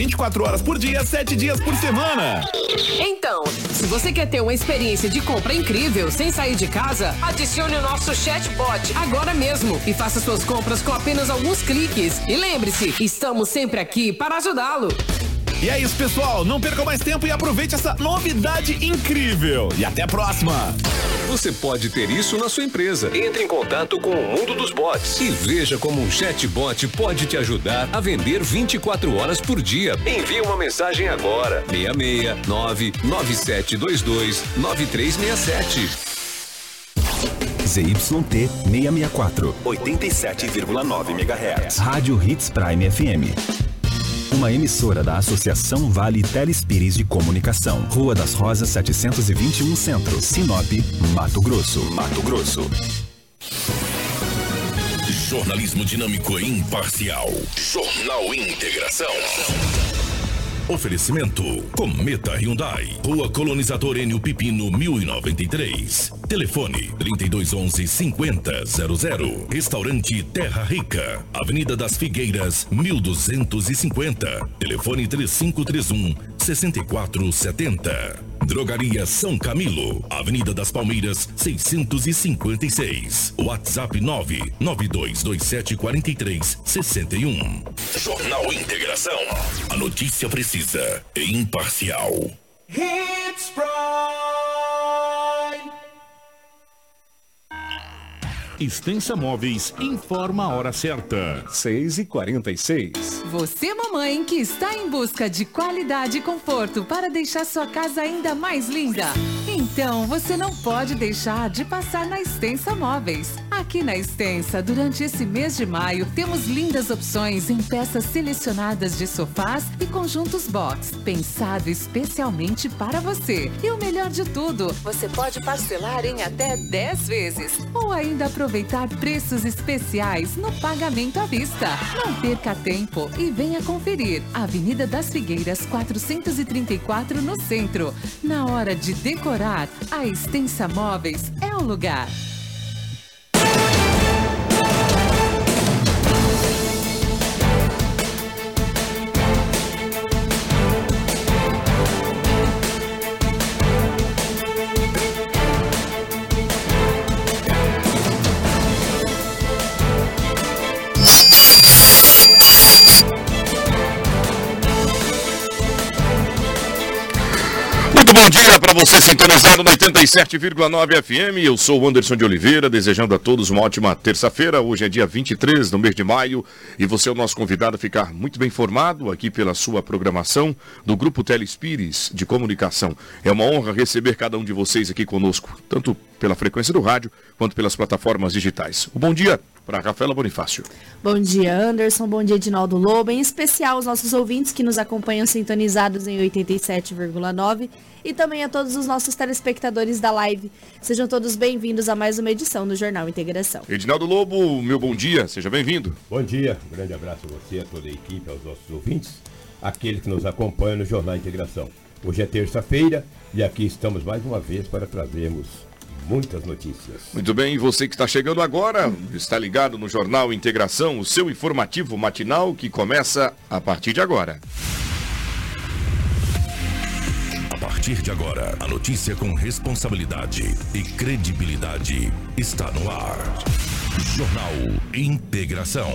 24 horas por dia, 7 dias por semana. Então, se você quer ter uma experiência de compra incrível sem sair de casa, adicione o nosso chatbot agora mesmo e faça suas compras com apenas alguns cliques. E lembre-se, estamos sempre aqui para ajudá-lo. E é isso, pessoal. Não perca mais tempo e aproveite essa novidade incrível. E até a próxima. Você pode ter isso na sua empresa. Entre em contato com o mundo dos bots e veja como um chatbot pode te ajudar a vender 24 horas por dia. Envie uma mensagem agora. 669 9722 9367. ZYT 664, 87,9 MHz. Rádio Hits Prime FM. Uma emissora da Associação Vale Telespires de Comunicação. Rua das Rosas 721 Centro, Sinop, Mato Grosso. Mato Grosso. Jornalismo dinâmico e imparcial. Jornal Integração. Oferecimento Cometa Hyundai. Rua Colonizador Enio Pipino 1093. Telefone 3211 5000. Restaurante Terra Rica. Avenida das Figueiras 1250. Telefone 3531 6470. Drogaria São Camilo, Avenida das Palmeiras, 656. WhatsApp 992274361. Jornal Integração. A notícia precisa e imparcial. Hits Prime. Extensa Móveis informa a hora certa. 6 e 46 Você, mamãe, que está em busca de qualidade e conforto para deixar sua casa ainda mais linda. Então, você não pode deixar de passar na Extensa Móveis. Aqui na Extensa, durante esse mês de maio, temos lindas opções em peças selecionadas de sofás e conjuntos box, pensado especialmente para você. E o melhor de tudo, você pode parcelar em até 10 vezes ou ainda aproveitar preços especiais no pagamento à vista. Não perca tempo e venha conferir. Avenida das Figueiras 434 no centro. Na hora de decorar, a Extensa Móveis é o lugar. Para você sintonizado no 87,9 FM. Eu sou o Anderson de Oliveira, desejando a todos uma ótima terça-feira. Hoje é dia 23 do mês de maio e você é o nosso convidado a ficar muito bem informado aqui pela sua programação do Grupo Telespires de Comunicação. É uma honra receber cada um de vocês aqui conosco, tanto pela frequência do rádio quanto pelas plataformas digitais. O bom dia para Rafaela Bonifácio. Bom dia, Anderson. Bom dia, Edinaldo Lobo. Em especial os nossos ouvintes que nos acompanham sintonizados em 87,9 e também a todos os nossos telespectadores da live. Sejam todos bem-vindos a mais uma edição do Jornal Integração. Edinaldo Lobo, meu bom dia, seja bem-vindo. Bom dia, um grande abraço a você, a toda a equipe, aos nossos ouvintes, aqueles que nos acompanham no Jornal Integração. Hoje é terça-feira e aqui estamos mais uma vez para trazermos muitas notícias. Muito bem, e você que está chegando agora, está ligado no Jornal Integração, o seu informativo matinal que começa a partir de agora. A partir de agora, a notícia com responsabilidade e credibilidade está no ar. Jornal Integração.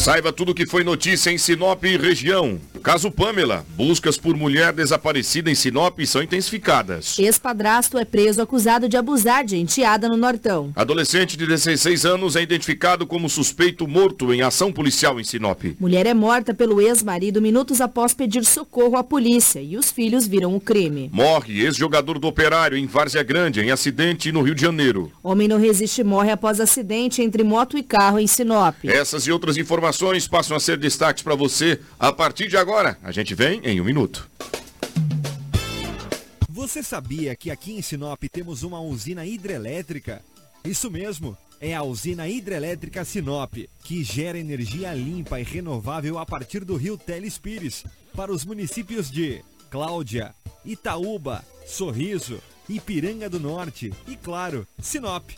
Saiba tudo o que foi notícia em Sinop e região. Caso Pamela, buscas por mulher desaparecida em Sinop são intensificadas. Ex-padrasto é preso acusado de abusar de enteada no Nortão. Adolescente de 16 anos é identificado como suspeito morto em ação policial em Sinop. Mulher é morta pelo ex-marido minutos após pedir socorro à polícia e os filhos viram o crime. Morre ex-jogador do Operário em Várzea Grande em acidente no Rio de Janeiro. Homem não resiste e morre após acidente entre moto e carro em Sinop. Essas e outras informações passam a ser destaques para você a partir de agora. A gente vem em um minuto. Você sabia que aqui em Sinop temos uma usina hidrelétrica? Isso mesmo. É a usina hidrelétrica Sinop, que gera energia limpa e renovável a partir do rio Telespires, para os municípios de Cláudia, Itaúba, Sorriso, Ipiranga do Norte e, claro, Sinop.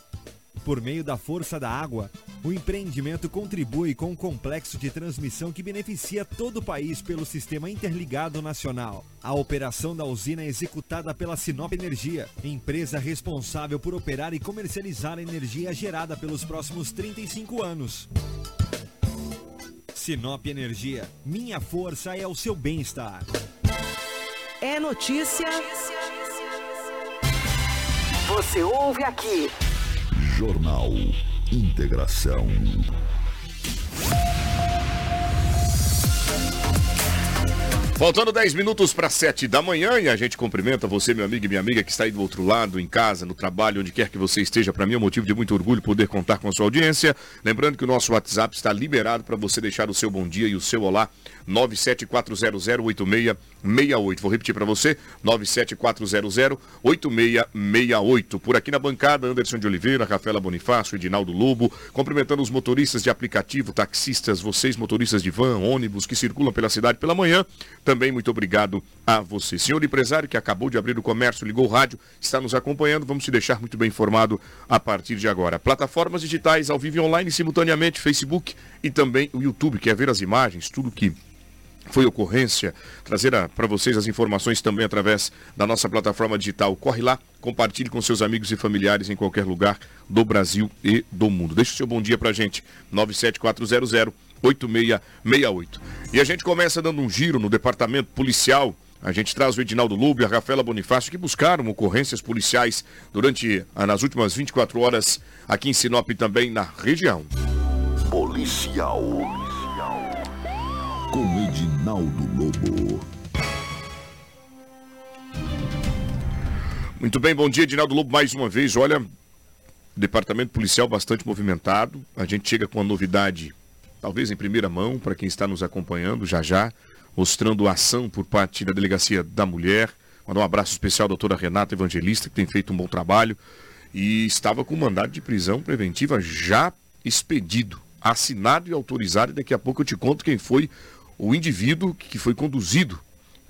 Por meio da força da água, o empreendimento contribui com um complexo de transmissão que beneficia todo o país pelo Sistema Interligado Nacional. A operação da usina é executada pela Sinop Energia, empresa responsável por operar e comercializar a energia gerada pelos próximos 35 anos. Sinop Energia, minha força é o seu bem-estar. É notícia. Você ouve aqui. Jornal Integração. Faltando 10 minutos para 7 da manhã e a gente cumprimenta você, meu amigo e minha amiga que está aí do outro lado, em casa, no trabalho, onde quer que você esteja. Para mim é um motivo de muito orgulho poder contar com a sua audiência. Lembrando que o nosso WhatsApp está liberado para você deixar o seu bom dia e o seu olá 974008668. Vou repetir para você, 974008668. Por aqui na bancada, Anderson de Oliveira, Rafaela Bonifácio, Edinaldo Lobo, cumprimentando os motoristas de aplicativo, taxistas, vocês motoristas de van, ônibus que circulam pela cidade pela manhã. Também muito obrigado a você. Senhor empresário que acabou de abrir o comércio, ligou o rádio, está nos acompanhando, vamos te deixar muito bem informado a partir de agora. Plataformas digitais ao vivo e online simultaneamente, Facebook e também o YouTube, quer ver as imagens, tudo que foi ocorrência, trazer para vocês as informações também através da nossa plataforma digital. Corre lá, compartilhe com seus amigos e familiares em qualquer lugar do Brasil e do mundo. Deixe o seu bom dia pra gente, 97400 8668. E a gente começa dando um giro no departamento policial. A gente traz o Edinaldo Lube e a Rafaela Bonifácio que buscaram ocorrências policiais durante nas últimas 24 horas aqui em Sinop e também na região. Policial. Com Edinaldo Lobo. Muito bem, bom dia, Edinaldo Lobo, mais uma vez. Olha, departamento policial bastante movimentado. A gente chega com uma novidade, talvez em primeira mão, para quem está nos acompanhando já já, mostrando a ação por parte da Delegacia da Mulher. Mandar um abraço especial à doutora Renata Evangelista, que tem feito um bom trabalho. E estava com mandado de prisão preventiva já expedido, assinado e autorizado. E daqui a pouco eu te conto quem foi o indivíduo que foi conduzido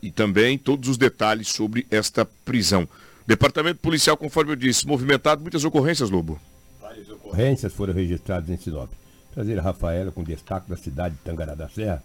e também todos os detalhes sobre esta prisão. Departamento policial, conforme eu disse, movimentado, muitas ocorrências, Lobo. Várias ocorrências foram registradas em Sinop. Trazer a Rafaela com destaque da cidade de Tangará da Serra,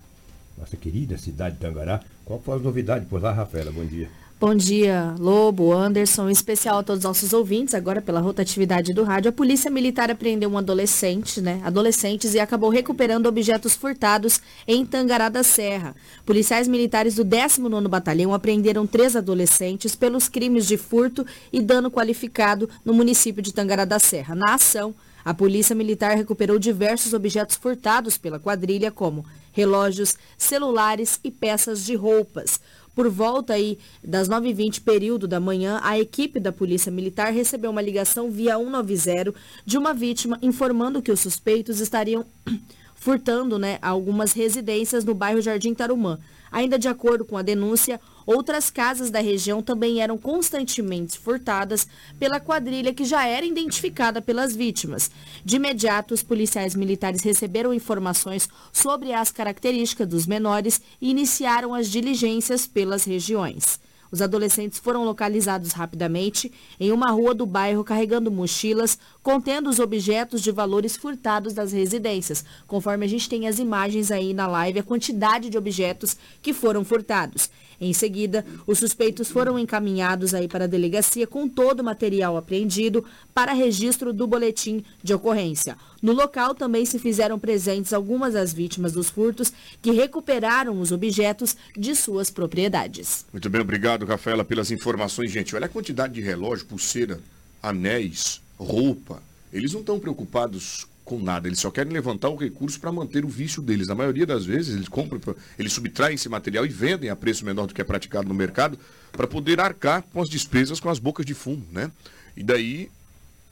nossa querida cidade de Tangará. Qual foi a novidade por lá, Rafaela? Bom dia. Bom dia, Lobo, Anderson, em especial a todos os nossos ouvintes, agora pela rotatividade do rádio. A Polícia Militar apreendeu um adolescente, né? Adolescentes e acabou recuperando objetos furtados em Tangará da Serra. Policiais militares do 19º Batalhão apreenderam três adolescentes pelos crimes de furto e dano qualificado no município de Tangará da Serra. Na ação, a Polícia Militar recuperou diversos objetos furtados pela quadrilha, como relógios, celulares e peças de roupas. Por volta aí das 9h20, período da manhã, a equipe da Polícia Militar recebeu uma ligação via 190 de uma vítima informando que os suspeitos estariam furtando né, algumas residências no bairro Jardim Tarumã. Ainda de acordo com a denúncia, outras casas da região também eram constantemente furtadas pela quadrilha que já era identificada pelas vítimas. De imediato, os policiais militares receberam informações sobre as características dos menores e iniciaram as diligências pelas regiões. Os adolescentes foram localizados rapidamente em uma rua do bairro carregando mochilas contendo os objetos de valores furtados das residências. Conforme a gente tem as imagens aí na live, a quantidade de objetos que foram furtados. Em seguida, os suspeitos foram encaminhados aí para a delegacia com todo o material apreendido para registro do boletim de ocorrência. No local também se fizeram presentes algumas das vítimas dos furtos que recuperaram os objetos de suas propriedades. Muito bem, obrigado, Rafaela, pelas informações, gente. Olha a quantidade de relógio, pulseira, anéis, roupa. Eles não estão preocupados com nada, eles só querem levantar o recurso para manter o vício deles. Na maioria das vezes, eles compram, eles subtraem esse material e vendem a preço menor do que é praticado no mercado para poder arcar com as despesas com as bocas de fumo, né? E daí,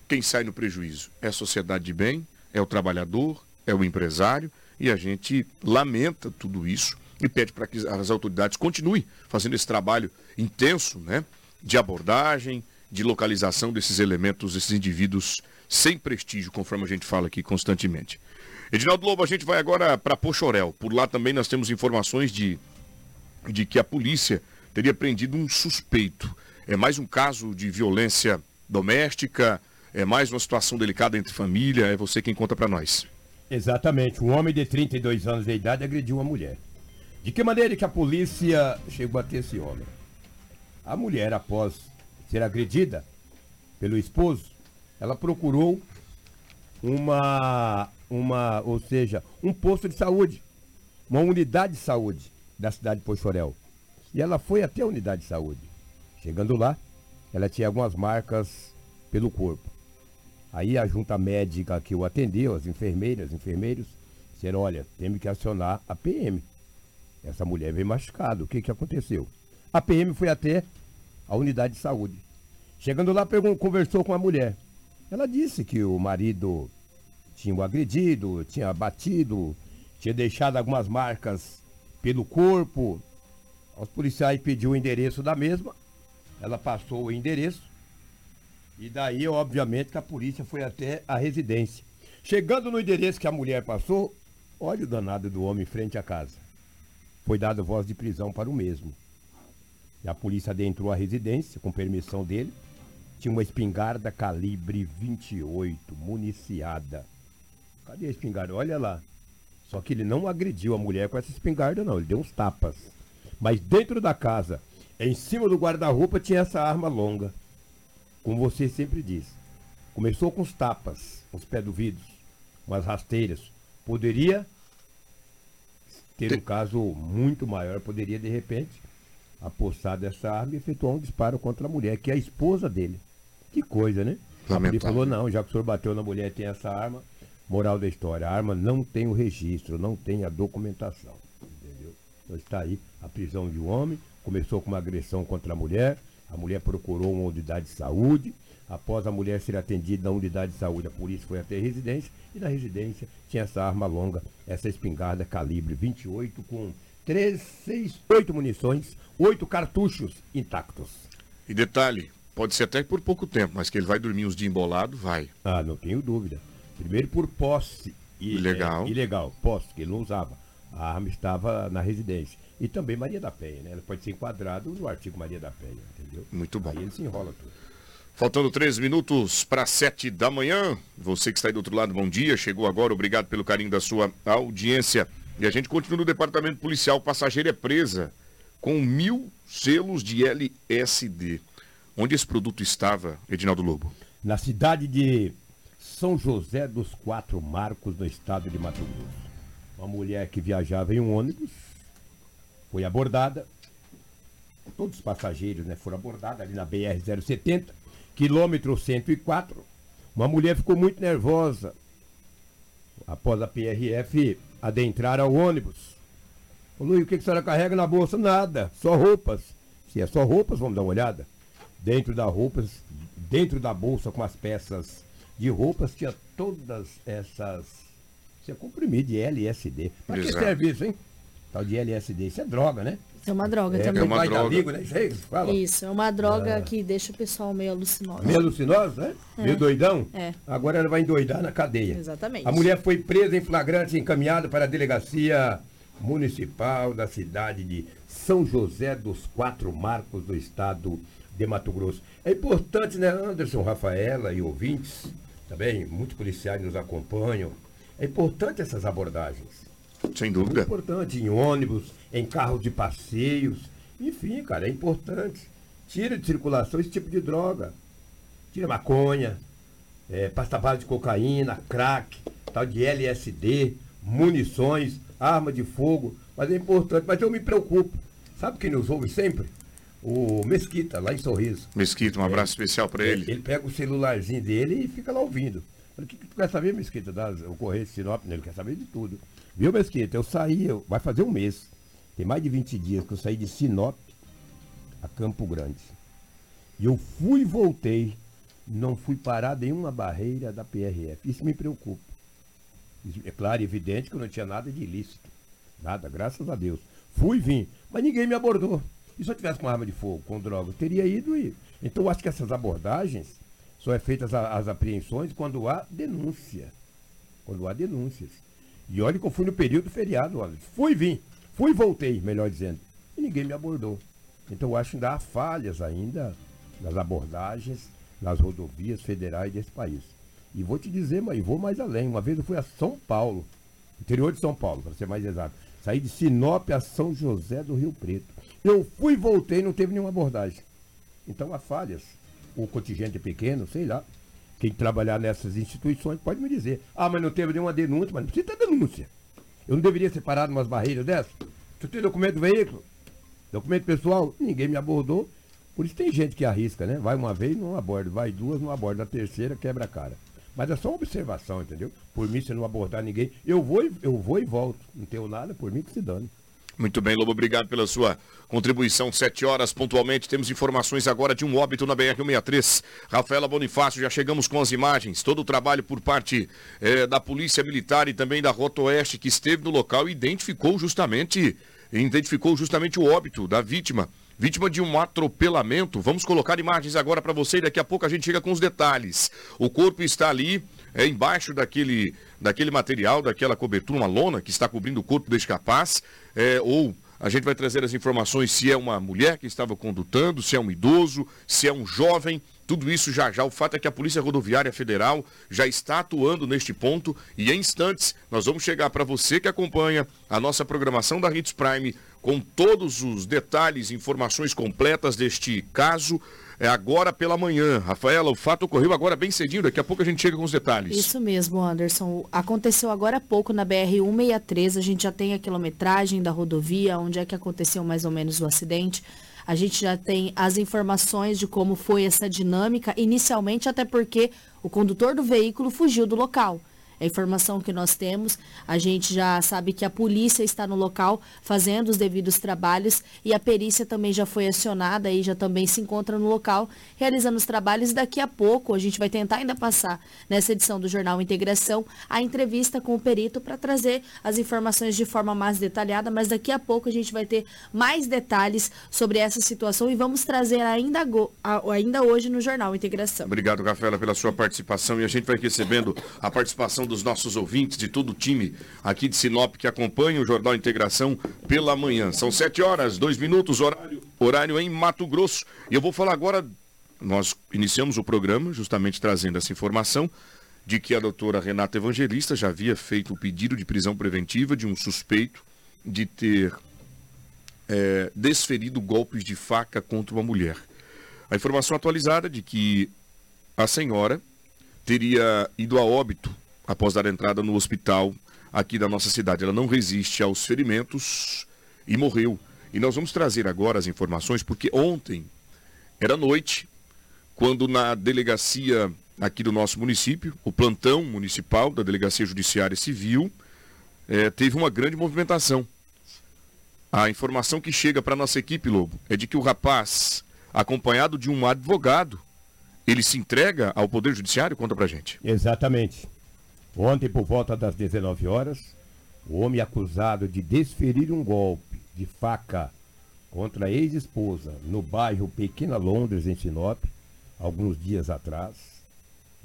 quem sai no prejuízo? É a sociedade de bem, é o trabalhador, é o empresário, e a gente lamenta tudo isso e pede para que as autoridades continuem fazendo esse trabalho intenso, né? De abordagem, de localização desses elementos, desses indivíduos sem prestígio, conforme a gente fala aqui constantemente. Edinaldo Lobo, a gente vai agora para Pochorel. Por lá também nós temos informações de, de que a polícia teria prendido um suspeito. É mais um caso de violência doméstica, é mais uma situação delicada entre família. É você quem conta para nós. Exatamente. Um homem de 32 anos de idade agrediu uma mulher. De que maneira que a polícia chegou a ter esse homem? A mulher, após ser agredida pelo esposo, ela procurou uma, uma, ou seja, um posto de saúde, uma unidade de saúde da cidade de Pochorel. E ela foi até a unidade de saúde. Chegando lá, ela tinha algumas marcas pelo corpo. Aí a junta médica que o atendeu, as enfermeiras, enfermeiros, disseram, olha, temos que acionar a PM. Essa mulher veio machucada. O que, que aconteceu? A PM foi até a unidade de saúde. Chegando lá, conversou com a mulher. Ela disse que o marido tinha o agredido, tinha batido, tinha deixado algumas marcas pelo corpo. Os policiais pediu o endereço da mesma. Ela passou o endereço. E daí, obviamente, que a polícia foi até a residência. Chegando no endereço que a mulher passou, olha o danado do homem em frente à casa. Foi dada voz de prisão para o mesmo. E a polícia adentrou a residência, com permissão dele. Tinha uma espingarda calibre 28, municiada. Cadê a espingarda? Olha lá. Só que ele não agrediu a mulher com essa espingarda, não. Ele deu uns tapas. Mas dentro da casa, em cima do guarda-roupa, tinha essa arma longa como você sempre diz, começou com os tapas, os pés do vidro, umas rasteiras. Poderia ter um caso muito maior, poderia de repente apossar dessa arma e efetuar um disparo contra a mulher, que é a esposa dele. Que coisa, né? Ele falou, não, já que o senhor bateu na mulher e tem essa arma, moral da história, a arma não tem o registro, não tem a documentação. Entendeu? Então está aí a prisão de um homem, começou com uma agressão contra a mulher, a mulher procurou uma unidade de saúde. Após a mulher ser atendida na unidade de saúde, a polícia foi até a residência e na residência tinha essa arma longa, essa espingarda calibre 28 com 3, 6, 8 munições, 8 cartuchos intactos. E detalhe, pode ser até por pouco tempo, mas que ele vai dormir uns dias embolado, vai. Ah, não tenho dúvida. Primeiro por posse. Ilegal. É, ilegal, posse, que ele não usava. A arma estava na residência. E também Maria da Penha, né? Ela pode ser enquadrado no artigo Maria da Penha, entendeu? Muito bom. Aí ele se enrola tudo. Faltando três minutos para sete da manhã. Você que está aí do outro lado, bom dia. Chegou agora, obrigado pelo carinho da sua audiência. E a gente continua no departamento policial. Passageira é presa com mil selos de LSD. Onde esse produto estava, Edinaldo Lobo? Na cidade de São José dos Quatro Marcos, no estado de Mato Grosso. Uma mulher que viajava em um ônibus foi abordada. Todos os passageiros né, foram abordados ali na BR-070, quilômetro 104. Uma mulher ficou muito nervosa após a PRF adentrar ao ônibus. Luiz, o que, que a senhora carrega na bolsa? Nada, só roupas. Se é só roupas, vamos dar uma olhada. Dentro da roupas, dentro da bolsa com as peças de roupas, tinha todas essas. Isso é comprimido de LSD. Para que serve isso, hein? Tal de LSD. Isso é droga, né? Isso é uma droga é, também. É uma droga. Amigo, né? Isso, aí, fala. Isso, é uma droga ah. que deixa o pessoal meio alucinoso. Meio alucinoso, né? É. Meio doidão? É. Agora ela vai endoidar na cadeia. Exatamente. A mulher foi presa em flagrante e encaminhada para a delegacia municipal da cidade de São José dos Quatro Marcos do estado de Mato Grosso. É importante, né, Anderson, Rafaela e ouvintes, também muitos policiais nos acompanham. É importante essas abordagens. Sem dúvida. É importante, em ônibus, em carros de passeios. Enfim, cara, é importante. Tira de circulação esse tipo de droga. Tira maconha, é, pasta base de cocaína, crack, tal de LSD, munições, arma de fogo. Mas é importante. Mas eu me preocupo. Sabe quem nos ouve sempre? O Mesquita, lá em Sorriso. Mesquita, um abraço é, especial para ele. Ele pega o celularzinho dele e fica lá ouvindo. O que, que tu quer saber, Mesquita? Das ocorrências de Sinop? Ele quer saber de tudo. Viu, Mesquita? Eu saí, eu, vai fazer um mês. Tem mais de 20 dias que eu saí de Sinop a Campo Grande. E eu fui e voltei. Não fui parado em uma barreira da PRF. Isso me preocupa. É claro, evidente que eu não tinha nada de ilícito. Nada, graças a Deus. Fui e vim, mas ninguém me abordou. E se eu tivesse com arma de fogo, com droga, eu teria ido e. Então eu acho que essas abordagens Só é feitas a- as apreensões quando há denúncia. Quando há denúncias. E olha que eu fui no período feriado, olha. Fui e vim. Fui e voltei, melhor dizendo. E ninguém me abordou. Então eu acho que ainda há falhas ainda nas abordagens nas rodovias federais desse país. E vou te dizer, mas vou mais além. Uma vez eu fui a São Paulo, interior de São Paulo, para ser mais exato. Saí de Sinop a São José do Rio Preto. Eu fui e voltei, não teve nenhuma abordagem. Então há falhas. O contingente é pequeno, sei lá. Quem trabalhar nessas instituições pode me dizer. Ah, mas não teve nenhuma denúncia, mas não precisa ter denúncia. Eu não deveria ser parado umas barreiras dessas? Tu tem documento do veículo? Documento pessoal? Ninguém me abordou. Por isso tem gente que arrisca, né? Vai uma vez, não aborda. Vai duas, não aborda. Na terceira, quebra a cara. Mas é só observação, entendeu? Por mim, se não abordar ninguém, eu vou, eu vou e volto. Não tenho nada, por mim que se dane. Muito bem, Lobo, obrigado pela sua contribuição. Sete horas pontualmente. Temos informações agora de um óbito na BR-163. Rafaela Bonifácio, já chegamos com as imagens. Todo o trabalho por parte eh, da Polícia Militar e também da Rota Oeste que esteve no local identificou justamente, identificou justamente o óbito da vítima. Vítima de um atropelamento. Vamos colocar imagens agora para você e daqui a pouco a gente chega com os detalhes. O corpo está ali, é, embaixo daquele, daquele material, daquela cobertura, uma lona que está cobrindo o corpo deste capaz. É, ou a gente vai trazer as informações se é uma mulher que estava condutando, se é um idoso, se é um jovem. Tudo isso já já. O fato é que a Polícia Rodoviária Federal já está atuando neste ponto e em instantes nós vamos chegar para você que acompanha a nossa programação da Hits Prime com todos os detalhes, informações completas deste caso. É agora pela manhã. Rafaela, o fato ocorreu agora bem cedinho, daqui a pouco a gente chega com os detalhes. Isso mesmo, Anderson. Aconteceu agora há pouco na BR-163. A gente já tem a quilometragem da rodovia, onde é que aconteceu mais ou menos o acidente. A gente já tem as informações de como foi essa dinâmica, inicialmente, até porque o condutor do veículo fugiu do local. A informação que nós temos. A gente já sabe que a polícia está no local fazendo os devidos trabalhos e a perícia também já foi acionada e já também se encontra no local realizando os trabalhos. Daqui a pouco a gente vai tentar ainda passar nessa edição do Jornal Integração a entrevista com o perito para trazer as informações de forma mais detalhada, mas daqui a pouco a gente vai ter mais detalhes sobre essa situação e vamos trazer ainda, ainda hoje no Jornal Integração. Obrigado, Rafaela, pela sua participação. E a gente vai recebendo a participação dos nossos ouvintes, de todo o time aqui de Sinop que acompanha o Jornal Integração pela manhã. São sete horas, dois minutos, horário, horário em Mato Grosso. E eu vou falar agora, nós iniciamos o programa justamente trazendo essa informação de que a doutora Renata Evangelista já havia feito o pedido de prisão preventiva de um suspeito de ter é, desferido golpes de faca contra uma mulher. A informação atualizada de que a senhora teria ido a óbito após dar entrada no hospital aqui da nossa cidade. Ela não resiste aos ferimentos e morreu. E nós vamos trazer agora as informações, porque ontem era noite, quando na delegacia aqui do nosso município, o plantão municipal da Delegacia Judiciária Civil, eh, teve uma grande movimentação. A informação que chega para nossa equipe, Lobo, é de que o rapaz, acompanhado de um advogado, ele se entrega ao Poder Judiciário? Conta pra gente. Exatamente. Ontem, por volta das 19 horas, o homem acusado de desferir um golpe de faca contra a ex-esposa no bairro Pequena Londres, em Sinop, alguns dias atrás.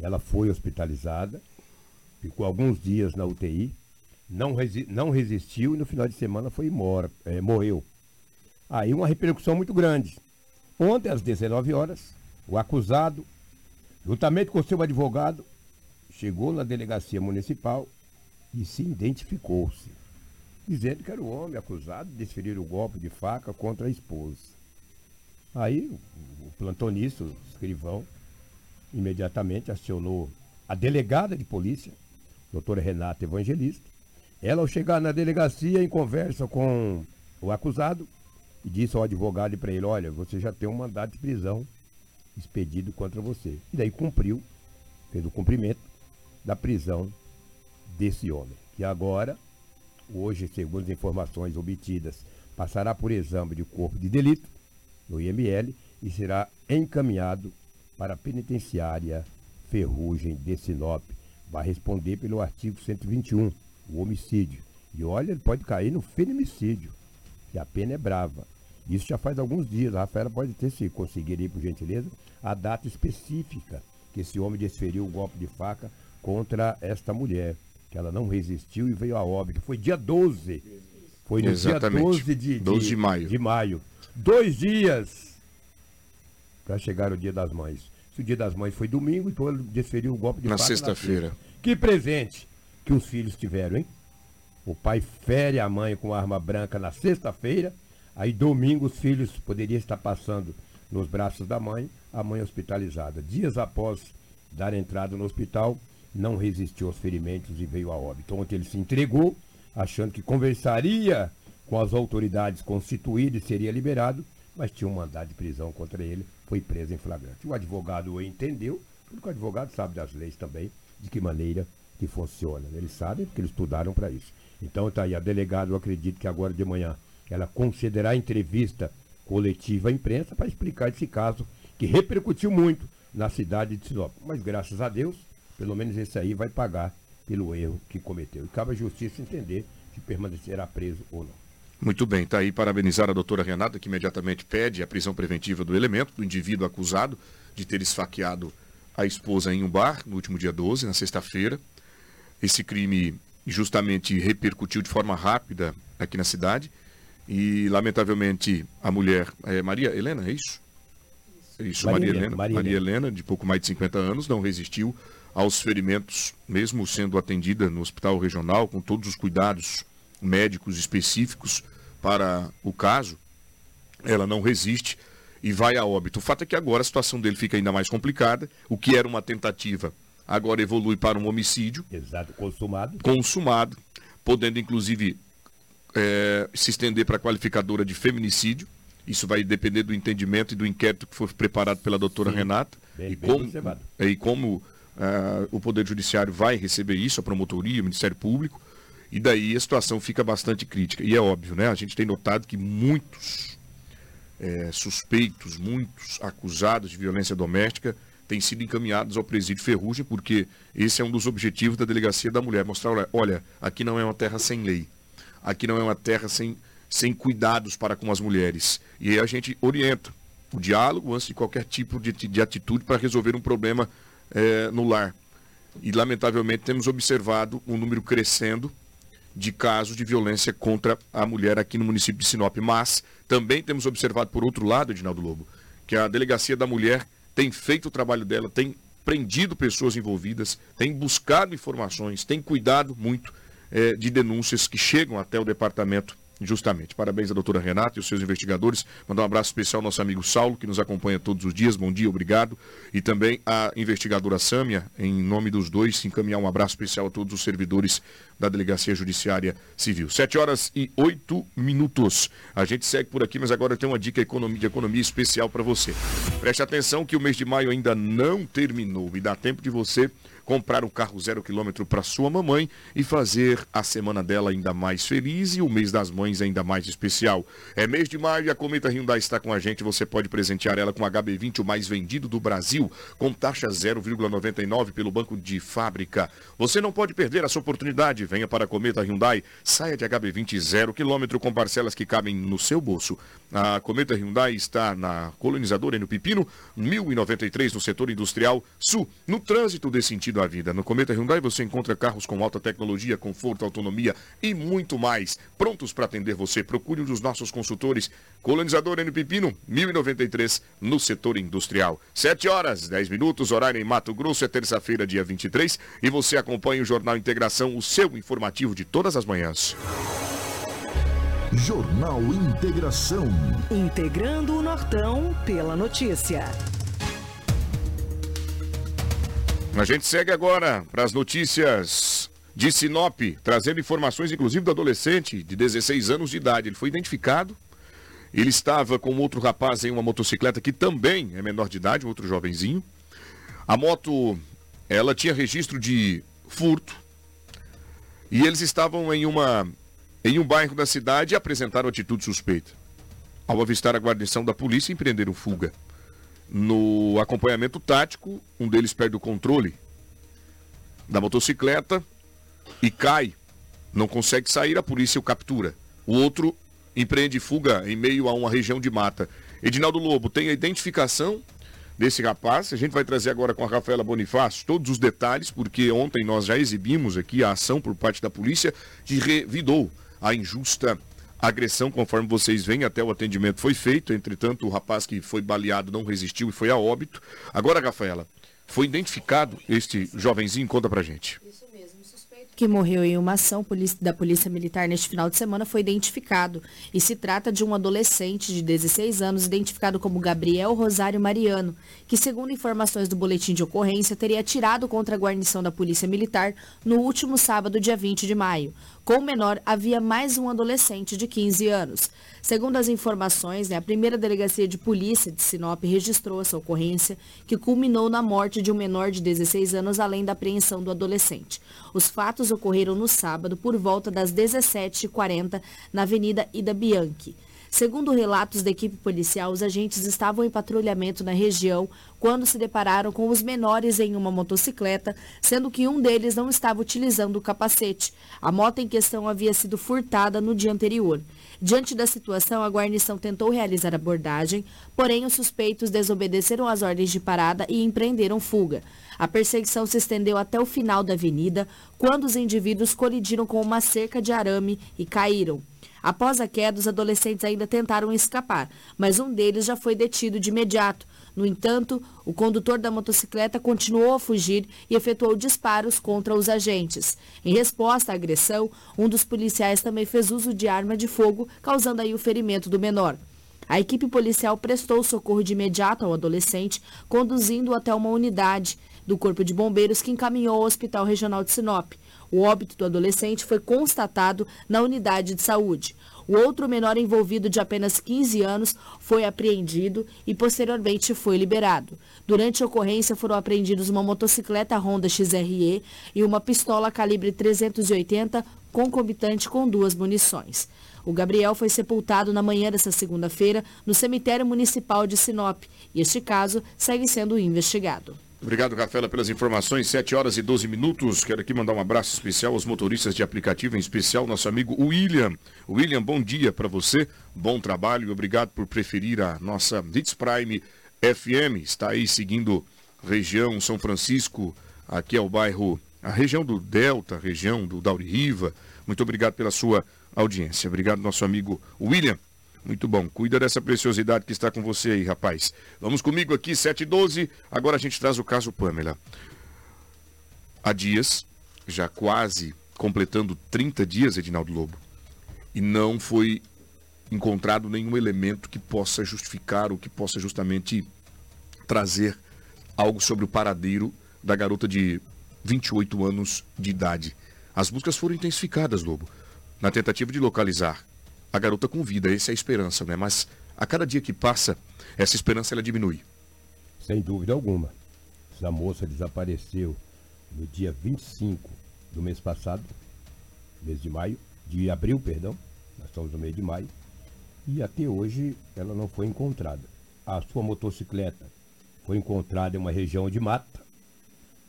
Ela foi hospitalizada, ficou alguns dias na UTI, não, resi- não resistiu e no final de semana foi mora, eh, morreu. Aí uma repercussão muito grande. Ontem, às 19 horas, o acusado, juntamente com seu advogado, chegou na delegacia municipal e se identificou-se, dizendo que era o homem acusado de desferir o golpe de faca contra a esposa. Aí o, plantonista, o escrivão, imediatamente acionou a delegada de polícia, doutora Renata Evangelista. Ela, ao chegar na delegacia, em conversa com o acusado, e disse ao advogado e para ele, olha, você já tem um mandado de prisão expedido contra você. E daí cumpriu, fez o cumprimento da prisão desse homem, que agora, hoje, segundo as informações obtidas, passará por exame de corpo de delito no IML e será encaminhado para a penitenciária Ferrugem de Sinop. Vai responder pelo artigo 121, o homicídio. E olha, ele pode cair no feminicídio, que a pena é brava. Isso já faz alguns dias. A Rafaela pode ter, se conseguir aí, por gentileza, a data específica que esse homem desferiu o golpe de faca contra esta mulher, que ela não resistiu e veio a óbito. Foi dia 12. Foi no Exatamente. dia 12 de, 12 de maio. de maio. Dois dias para chegar o dia das mães. Se o dia das mães foi domingo, então ele desferiu o golpe de Na sexta-feira. sexta. Que presente que os filhos tiveram, hein? O pai fere a mãe com arma branca na sexta-feira, aí domingo os filhos poderiam estar passando nos braços da mãe, a mãe hospitalizada. Dias após dar entrada no hospital, não resistiu aos ferimentos e veio a óbito. Ontem ele se entregou, achando que conversaria com as autoridades constituídas e seria liberado, mas tinha um mandado de prisão contra ele, foi preso em flagrante. O advogado entendeu, porque o advogado sabe das leis também, de que maneira que funciona. Eles sabem porque eles estudaram para isso. Então está aí, a delegada, eu acredito que agora de manhã ela concederá entrevista coletiva à imprensa para explicar esse caso que repercutiu muito na cidade de Sinop. Mas graças a Deus, pelo menos esse aí vai pagar pelo erro que cometeu. E cabe à justiça entender se permanecerá preso ou não. Muito bem, está aí parabenizar a doutora Renata, que imediatamente pede a prisão preventiva do elemento, do indivíduo acusado de ter esfaqueado a esposa em um bar no último dia 12, na sexta-feira. Esse crime justamente repercutiu de forma rápida aqui na cidade e, lamentavelmente, a mulher, é Maria Helena, é isso? É isso, Maria Maria, Helena, Helena. Maria Maria Helena, de pouco mais de 50 anos, não resistiu aos ferimentos, mesmo sendo atendida no hospital regional, com todos os cuidados médicos específicos para o caso, ela não resiste e vai a óbito. O fato é que agora a situação dele fica ainda mais complicada. O que era uma tentativa agora evolui para um homicídio. Exato, consumado. Consumado, podendo inclusive é, se estender para a qualificadora de feminicídio. Isso vai depender do entendimento e do inquérito que foi preparado pela doutora Sim, Renata. bem- e, bem como, e como ah, o Poder Judiciário vai receber isso, a promotoria, o Ministério Público. E daí a situação fica bastante crítica. E é óbvio, né? A gente tem notado que muitos eh, suspeitos, muitos acusados de violência doméstica têm sido encaminhados ao presídio Ferrugem, porque esse é um dos objetivos da Delegacia da Mulher. Mostrar, olha, aqui não é uma terra sem lei. Aqui não é uma terra sem, sem cuidados para com as mulheres. E aí a gente orienta o diálogo antes de qualquer tipo de, de atitude para resolver um problema eh, no lar. E, lamentavelmente, temos observado um número crescendo de casos de violência contra a mulher aqui no município de Sinop. Mas também temos observado, por outro lado, Edinaldo Lobo, que a Delegacia da Mulher tem feito o trabalho dela, tem prendido pessoas envolvidas, tem buscado informações, tem cuidado muito eh, de denúncias que chegam até o departamento justamente. Parabéns à doutora Renata e os seus investigadores. Mandar um abraço especial ao nosso amigo Saulo, que nos acompanha todos os dias. Bom dia, obrigado. E também à investigadora Sâmia, em nome dos dois, encaminhar um abraço especial a todos os servidores da Delegacia Judiciária Civil. Sete horas e oito minutos. A gente segue por aqui, mas agora tem uma dica de economia especial para você. Preste atenção que o mês de maio ainda não terminou e dá tempo de você comprar um carro zero quilômetro para sua mamãe e fazer a semana dela ainda mais feliz e o mês das mães ainda mais especial. É mês de maio e a Cometa Hyundai está com a gente. Você pode presentear ela com o HB20, o mais vendido do Brasil, com taxa 0,99 pelo banco de fábrica. Você não pode perder essa oportunidade. Venha para a Cometa Hyundai, saia de HB20 zero quilômetro com parcelas que cabem no seu bolso. A Cometa Hyundai está na colonizadora e no Pepino, 1093 no setor industrial sul. No trânsito dê sentido à vida. No Cometa Hyundai você encontra carros com alta tecnologia, conforto, autonomia e muito mais. Prontos para atender você. Procure um dos nossos consultores. Colonizadora no Pepino, 1093 no setor industrial. 7 horas, 10 minutos, horário em Mato Grosso, é terça-feira, dia 23. E você acompanha o Jornal Integração, o seu informativo de todas as manhãs. Jornal Integração. Integrando o Nortão pela notícia. A gente segue agora para as notícias de Sinop, trazendo informações inclusive do adolescente de 16 anos de idade. Ele foi identificado. Ele estava com outro rapaz em uma motocicleta que também é menor de idade, outro jovenzinho. A moto, ela tinha registro de furto. E eles estavam em uma em um bairro da cidade e apresentaram atitude suspeita. Ao avistar a guarnição da polícia, empreenderam fuga. No acompanhamento tático, um deles perde o controle da motocicleta e cai. Não consegue sair, a polícia o captura. O outro empreende fuga em meio a uma região de mata. Edinaldo Lobo tem a identificação desse rapaz. A gente vai trazer agora com a Rafaela Bonifácio todos os detalhes, porque ontem nós já exibimos aqui a ação por parte da polícia que revidou a injusta agressão, conforme vocês veem, até o atendimento foi feito. Entretanto, o rapaz que foi baleado não resistiu e foi a óbito. Agora, Rafaela, foi identificado este jovenzinho? Conta pra gente que morreu em uma ação da Polícia Militar neste final de semana foi identificado. E se trata de um adolescente de 16 anos, identificado como Gabriel Rosário Mariano, que, segundo informações do boletim de ocorrência, teria atirado contra a guarnição da Polícia Militar no último sábado, dia 20 de maio. Com o menor, havia mais um adolescente de 15 anos. Segundo as informações, né, a primeira delegacia de polícia de Sinop registrou essa ocorrência, que culminou na morte de um menor de 16 anos, além da apreensão do adolescente. Os fatos ocorreram no sábado, por volta das 17h40, na Avenida Ida Bianchi. Segundo relatos da equipe policial, os agentes estavam em patrulhamento na região quando se depararam com os menores em uma motocicleta, sendo que um deles não estava utilizando o capacete. A moto em questão havia sido furtada no dia anterior. Diante da situação, a guarnição tentou realizar abordagem, porém os suspeitos desobedeceram às ordens de parada e empreenderam fuga. A perseguição se estendeu até o final da avenida, quando os indivíduos colidiram com uma cerca de arame e caíram. Após a queda, os adolescentes ainda tentaram escapar, mas um deles já foi detido de imediato. No entanto, o condutor da motocicleta continuou a fugir e efetuou disparos contra os agentes. Em resposta à agressão, um dos policiais também fez uso de arma de fogo, causando aí o ferimento do menor. A equipe policial prestou socorro de imediato ao adolescente, conduzindo-o até uma unidade do Corpo de Bombeiros que encaminhou ao Hospital Regional de Sinop. O óbito do adolescente foi constatado na unidade de saúde. O outro menor envolvido de apenas 15 anos foi apreendido e posteriormente foi liberado. Durante a ocorrência foram apreendidos uma motocicleta Honda XRE e uma pistola calibre 380 concomitante com duas munições. O Gabriel foi sepultado na manhã desta segunda-feira no cemitério municipal de Sinop e este caso segue sendo investigado. Obrigado, Rafaela, pelas informações. 7 horas e 12 minutos. Quero aqui mandar um abraço especial aos motoristas de aplicativo, em especial nosso amigo William. William, bom dia para você. Bom trabalho e obrigado por preferir a nossa Hits Prime FM. Está aí seguindo região São Francisco, aqui é o bairro, a região do Delta, região do Dauri Riva. Muito obrigado pela sua audiência. Obrigado, nosso amigo William. Muito bom. Cuida dessa preciosidade que está com você aí, rapaz. Vamos comigo aqui, 7h12. Agora a gente traz o caso Pamela. Há dias, já quase completando 30 dias, Edinaldo Lobo, e não foi encontrado nenhum elemento que possa justificar ou que possa justamente trazer algo sobre o paradeiro da garota de 28 anos de idade. As buscas foram intensificadas, Lobo, na tentativa de localizar a garota com vida, essa é a esperança, né? Mas a cada dia que passa, essa esperança ela diminui. Sem dúvida alguma. Essa moça desapareceu no dia 25 do mês passado, mês de maio, de abril, perdão. Nós estamos no mês de maio. E até hoje ela não foi encontrada. A sua motocicleta foi encontrada em uma região de mata.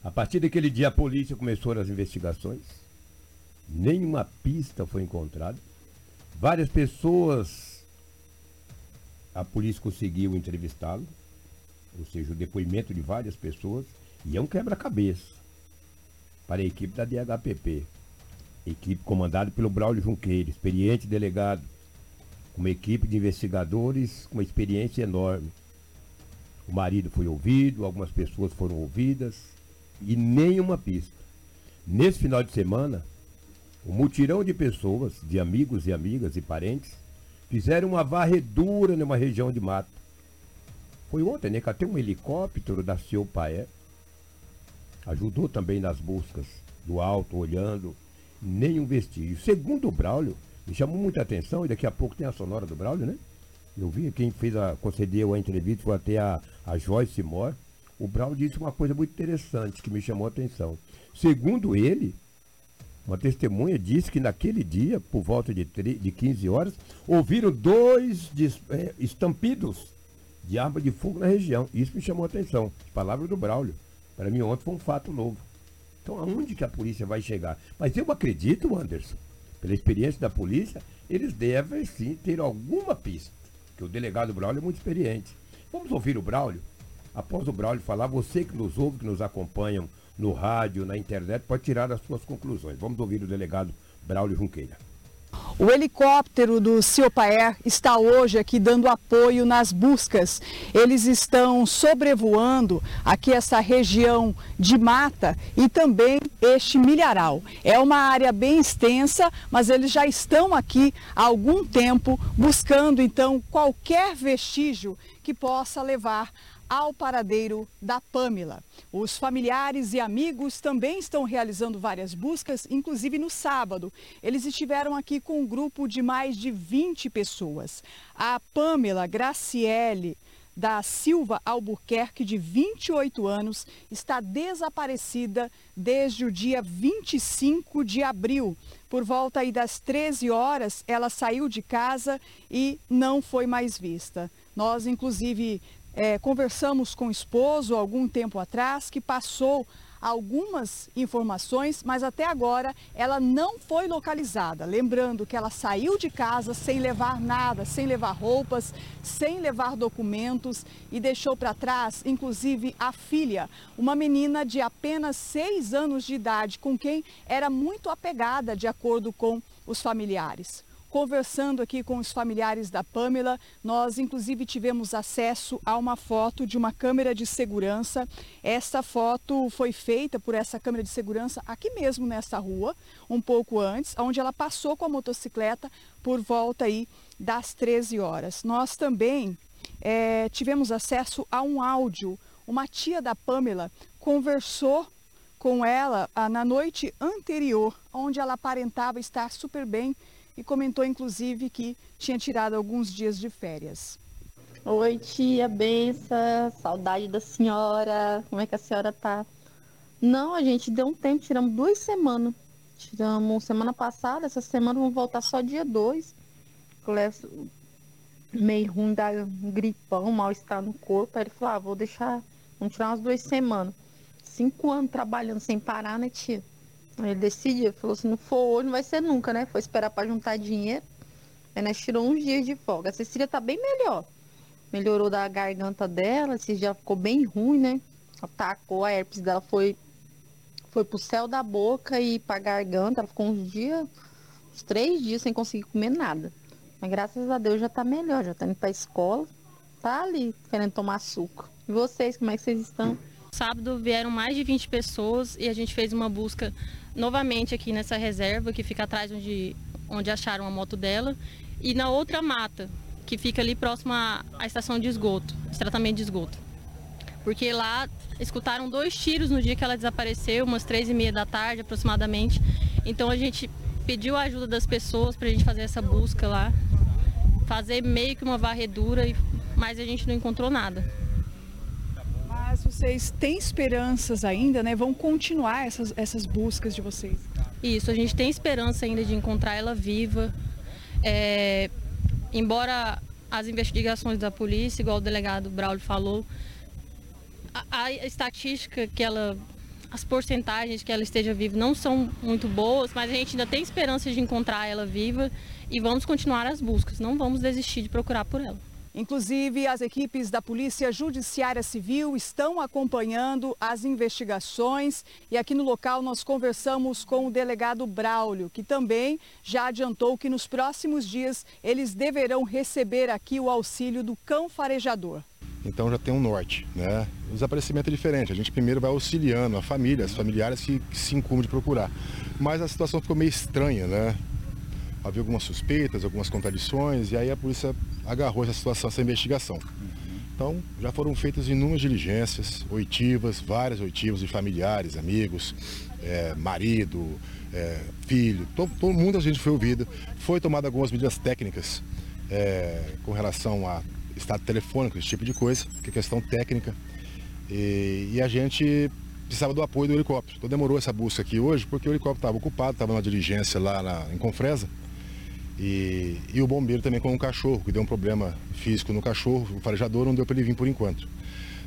A partir daquele dia a polícia começou as investigações. Nenhuma pista foi encontrada. Várias pessoas, a polícia conseguiu entrevistá-lo, ou seja, o depoimento de várias pessoas, e é um quebra-cabeça para a equipe da DHPP. Equipe comandada pelo Braulio Junqueira, experiente delegado, uma equipe de investigadores com uma experiência enorme. O marido foi ouvido, algumas pessoas foram ouvidas e nenhuma pista. Nesse final de semana, um mutirão de pessoas, de amigos e amigas e parentes, fizeram uma varredura numa região de mato. Foi ontem, né? Que até um helicóptero da Paé ajudou também nas buscas do alto, olhando, nenhum vestígio. Segundo o Braulio, me chamou muita atenção, e daqui a pouco tem a sonora do Braulio, né? Eu vi quem fez a, concedeu a entrevista foi até a, a Joyce Moore. O Braulio disse uma coisa muito interessante que me chamou a atenção. Segundo ele, uma testemunha disse que naquele dia, por volta de, de 15 horas, ouviram dois é, estampidos de arma de fogo na região. Isso me chamou a atenção. Palavra do Braulio. Para mim, ontem foi um fato novo. Então, aonde que a polícia vai chegar? Mas eu acredito, Anderson, pela experiência da polícia, eles devem sim ter alguma pista. Porque o delegado Braulio é muito experiente. Vamos ouvir o Braulio Após o Braulio falar, você que nos ouve, que nos acompanham no rádio, na internet, pode tirar as suas conclusões. Vamos ouvir o delegado Braulio Junqueira. O helicóptero do Ciopaer está hoje aqui dando apoio nas buscas. Eles estão sobrevoando aqui essa região de mata e também este milharal. É uma área bem extensa, mas eles já estão aqui há algum tempo buscando então qualquer vestígio que possa levar ao paradeiro da Pamela. Os familiares e amigos também estão realizando várias buscas, inclusive no sábado. Eles estiveram aqui com um grupo de mais de 20 pessoas. A Pamela Graciele da Silva Albuquerque, de 28 anos, está desaparecida desde o dia 25 de abril. Por volta aí das 13 horas, ela saiu de casa e não foi mais vista. Nós, inclusive, é, conversamos com o esposo algum tempo atrás, que passou algumas informações, mas até agora ela não foi localizada. Lembrando que ela saiu de casa sem levar nada, sem levar roupas, sem levar documentos e deixou para trás, inclusive, a filha, uma menina de apenas seis anos de idade, com quem era muito apegada, de acordo com os familiares conversando aqui com os familiares da Pamela. Nós, inclusive, tivemos acesso a uma foto de uma câmera de segurança. Essa foto foi feita por essa câmera de segurança aqui mesmo nessa rua, um pouco antes, onde ela passou com a motocicleta por volta aí das 13 horas. Nós também é, tivemos acesso a um áudio. Uma tia da Pamela conversou com ela ah, na noite anterior, onde ela aparentava estar super bem e comentou inclusive que tinha tirado alguns dias de férias. Oi, tia, benção, saudade da senhora, como é que a senhora tá? Não, a gente deu um tempo, tiramos duas semanas. Tiramos semana passada, essa semana vamos voltar só dia 2. Meio ruim da gripão, mal-estar no corpo. Aí ele falou, ah, vou deixar, vamos tirar umas duas semanas. Cinco anos trabalhando sem parar, né, tia? Ele decidiu, falou: se não for hoje, não vai ser nunca, né? Foi esperar para juntar dinheiro. Aí nós tirou uns dias de folga. A Cecília tá bem melhor. Melhorou da garganta dela, esse já ficou bem ruim, né? Atacou, a herpes dela foi, foi pro céu da boca e pra garganta. Ela ficou uns dias, uns três dias sem conseguir comer nada. Mas graças a Deus já tá melhor, já tá indo pra escola. Tá ali querendo tomar suco. E vocês, como é que vocês estão? Sábado vieram mais de 20 pessoas e a gente fez uma busca novamente aqui nessa reserva que fica atrás onde, onde acharam a moto dela e na outra mata que fica ali próximo à, à estação de esgoto, de tratamento de esgoto. Porque lá escutaram dois tiros no dia que ela desapareceu, umas três e meia da tarde aproximadamente. Então a gente pediu a ajuda das pessoas para a gente fazer essa busca lá, fazer meio que uma varredura, mas a gente não encontrou nada. Vocês têm esperanças ainda, né? Vão continuar essas, essas buscas de vocês? Isso, a gente tem esperança ainda de encontrar ela viva. É, embora as investigações da polícia, igual o delegado Braulio falou, a, a estatística que ela as porcentagens que ela esteja viva não são muito boas, mas a gente ainda tem esperança de encontrar ela viva e vamos continuar as buscas. Não vamos desistir de procurar por ela. Inclusive, as equipes da Polícia Judiciária Civil estão acompanhando as investigações e aqui no local nós conversamos com o delegado Braulio, que também já adiantou que nos próximos dias eles deverão receber aqui o auxílio do cão farejador. Então já tem um norte, né? O desaparecimento é diferente. A gente primeiro vai auxiliando a família, as familiares que, se incumbem de procurar. Mas a situação ficou meio estranha, né? Havia algumas suspeitas, algumas contradições, e aí a polícia agarrou essa situação, essa investigação. Então, já foram feitas inúmeras diligências, oitivas, várias oitivas de familiares, amigos, é, marido, é, filho, todo, todo, mundo a gente foi ouvido. Foi tomada algumas medidas técnicas é, com relação a estado telefônico, esse tipo de coisa, que é questão técnica. E, e a gente precisava do apoio do helicóptero. Então demorou essa busca aqui hoje, porque o helicóptero estava ocupado, estava na diligência lá na, em Confresa. E, e o bombeiro também com um cachorro, que deu um problema físico no cachorro, o farejador não deu para ele vir por enquanto.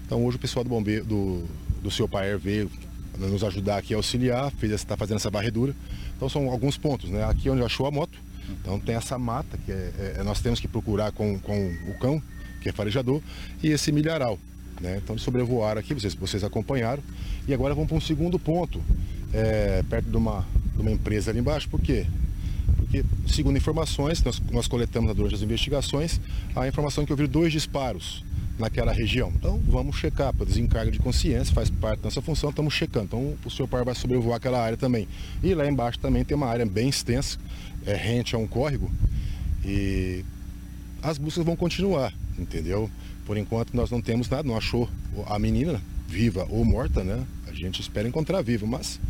Então hoje o pessoal do bombeiro, do, do seu pai veio nos ajudar aqui a auxiliar, está fazendo essa varredura. Então são alguns pontos, né? Aqui onde achou a moto, então tem essa mata que é, é, nós temos que procurar com, com o cão, que é farejador, e esse milharal. Né? Então eles sobrevoaram aqui, vocês, vocês acompanharam. E agora vamos para um segundo ponto, é, perto de uma, de uma empresa ali embaixo. Por quê? Porque, segundo informações, nós, nós coletamos durante as investigações, a informação que houve dois disparos naquela região. Então vamos checar, para desencargo de consciência, faz parte da nossa função, estamos checando. Então o seu par vai sobrevoar aquela área também. E lá embaixo também tem uma área bem extensa, é, rente a um córrego. E as buscas vão continuar, entendeu? Por enquanto nós não temos nada, não achou a menina viva ou morta, né? A gente espera encontrar viva, mas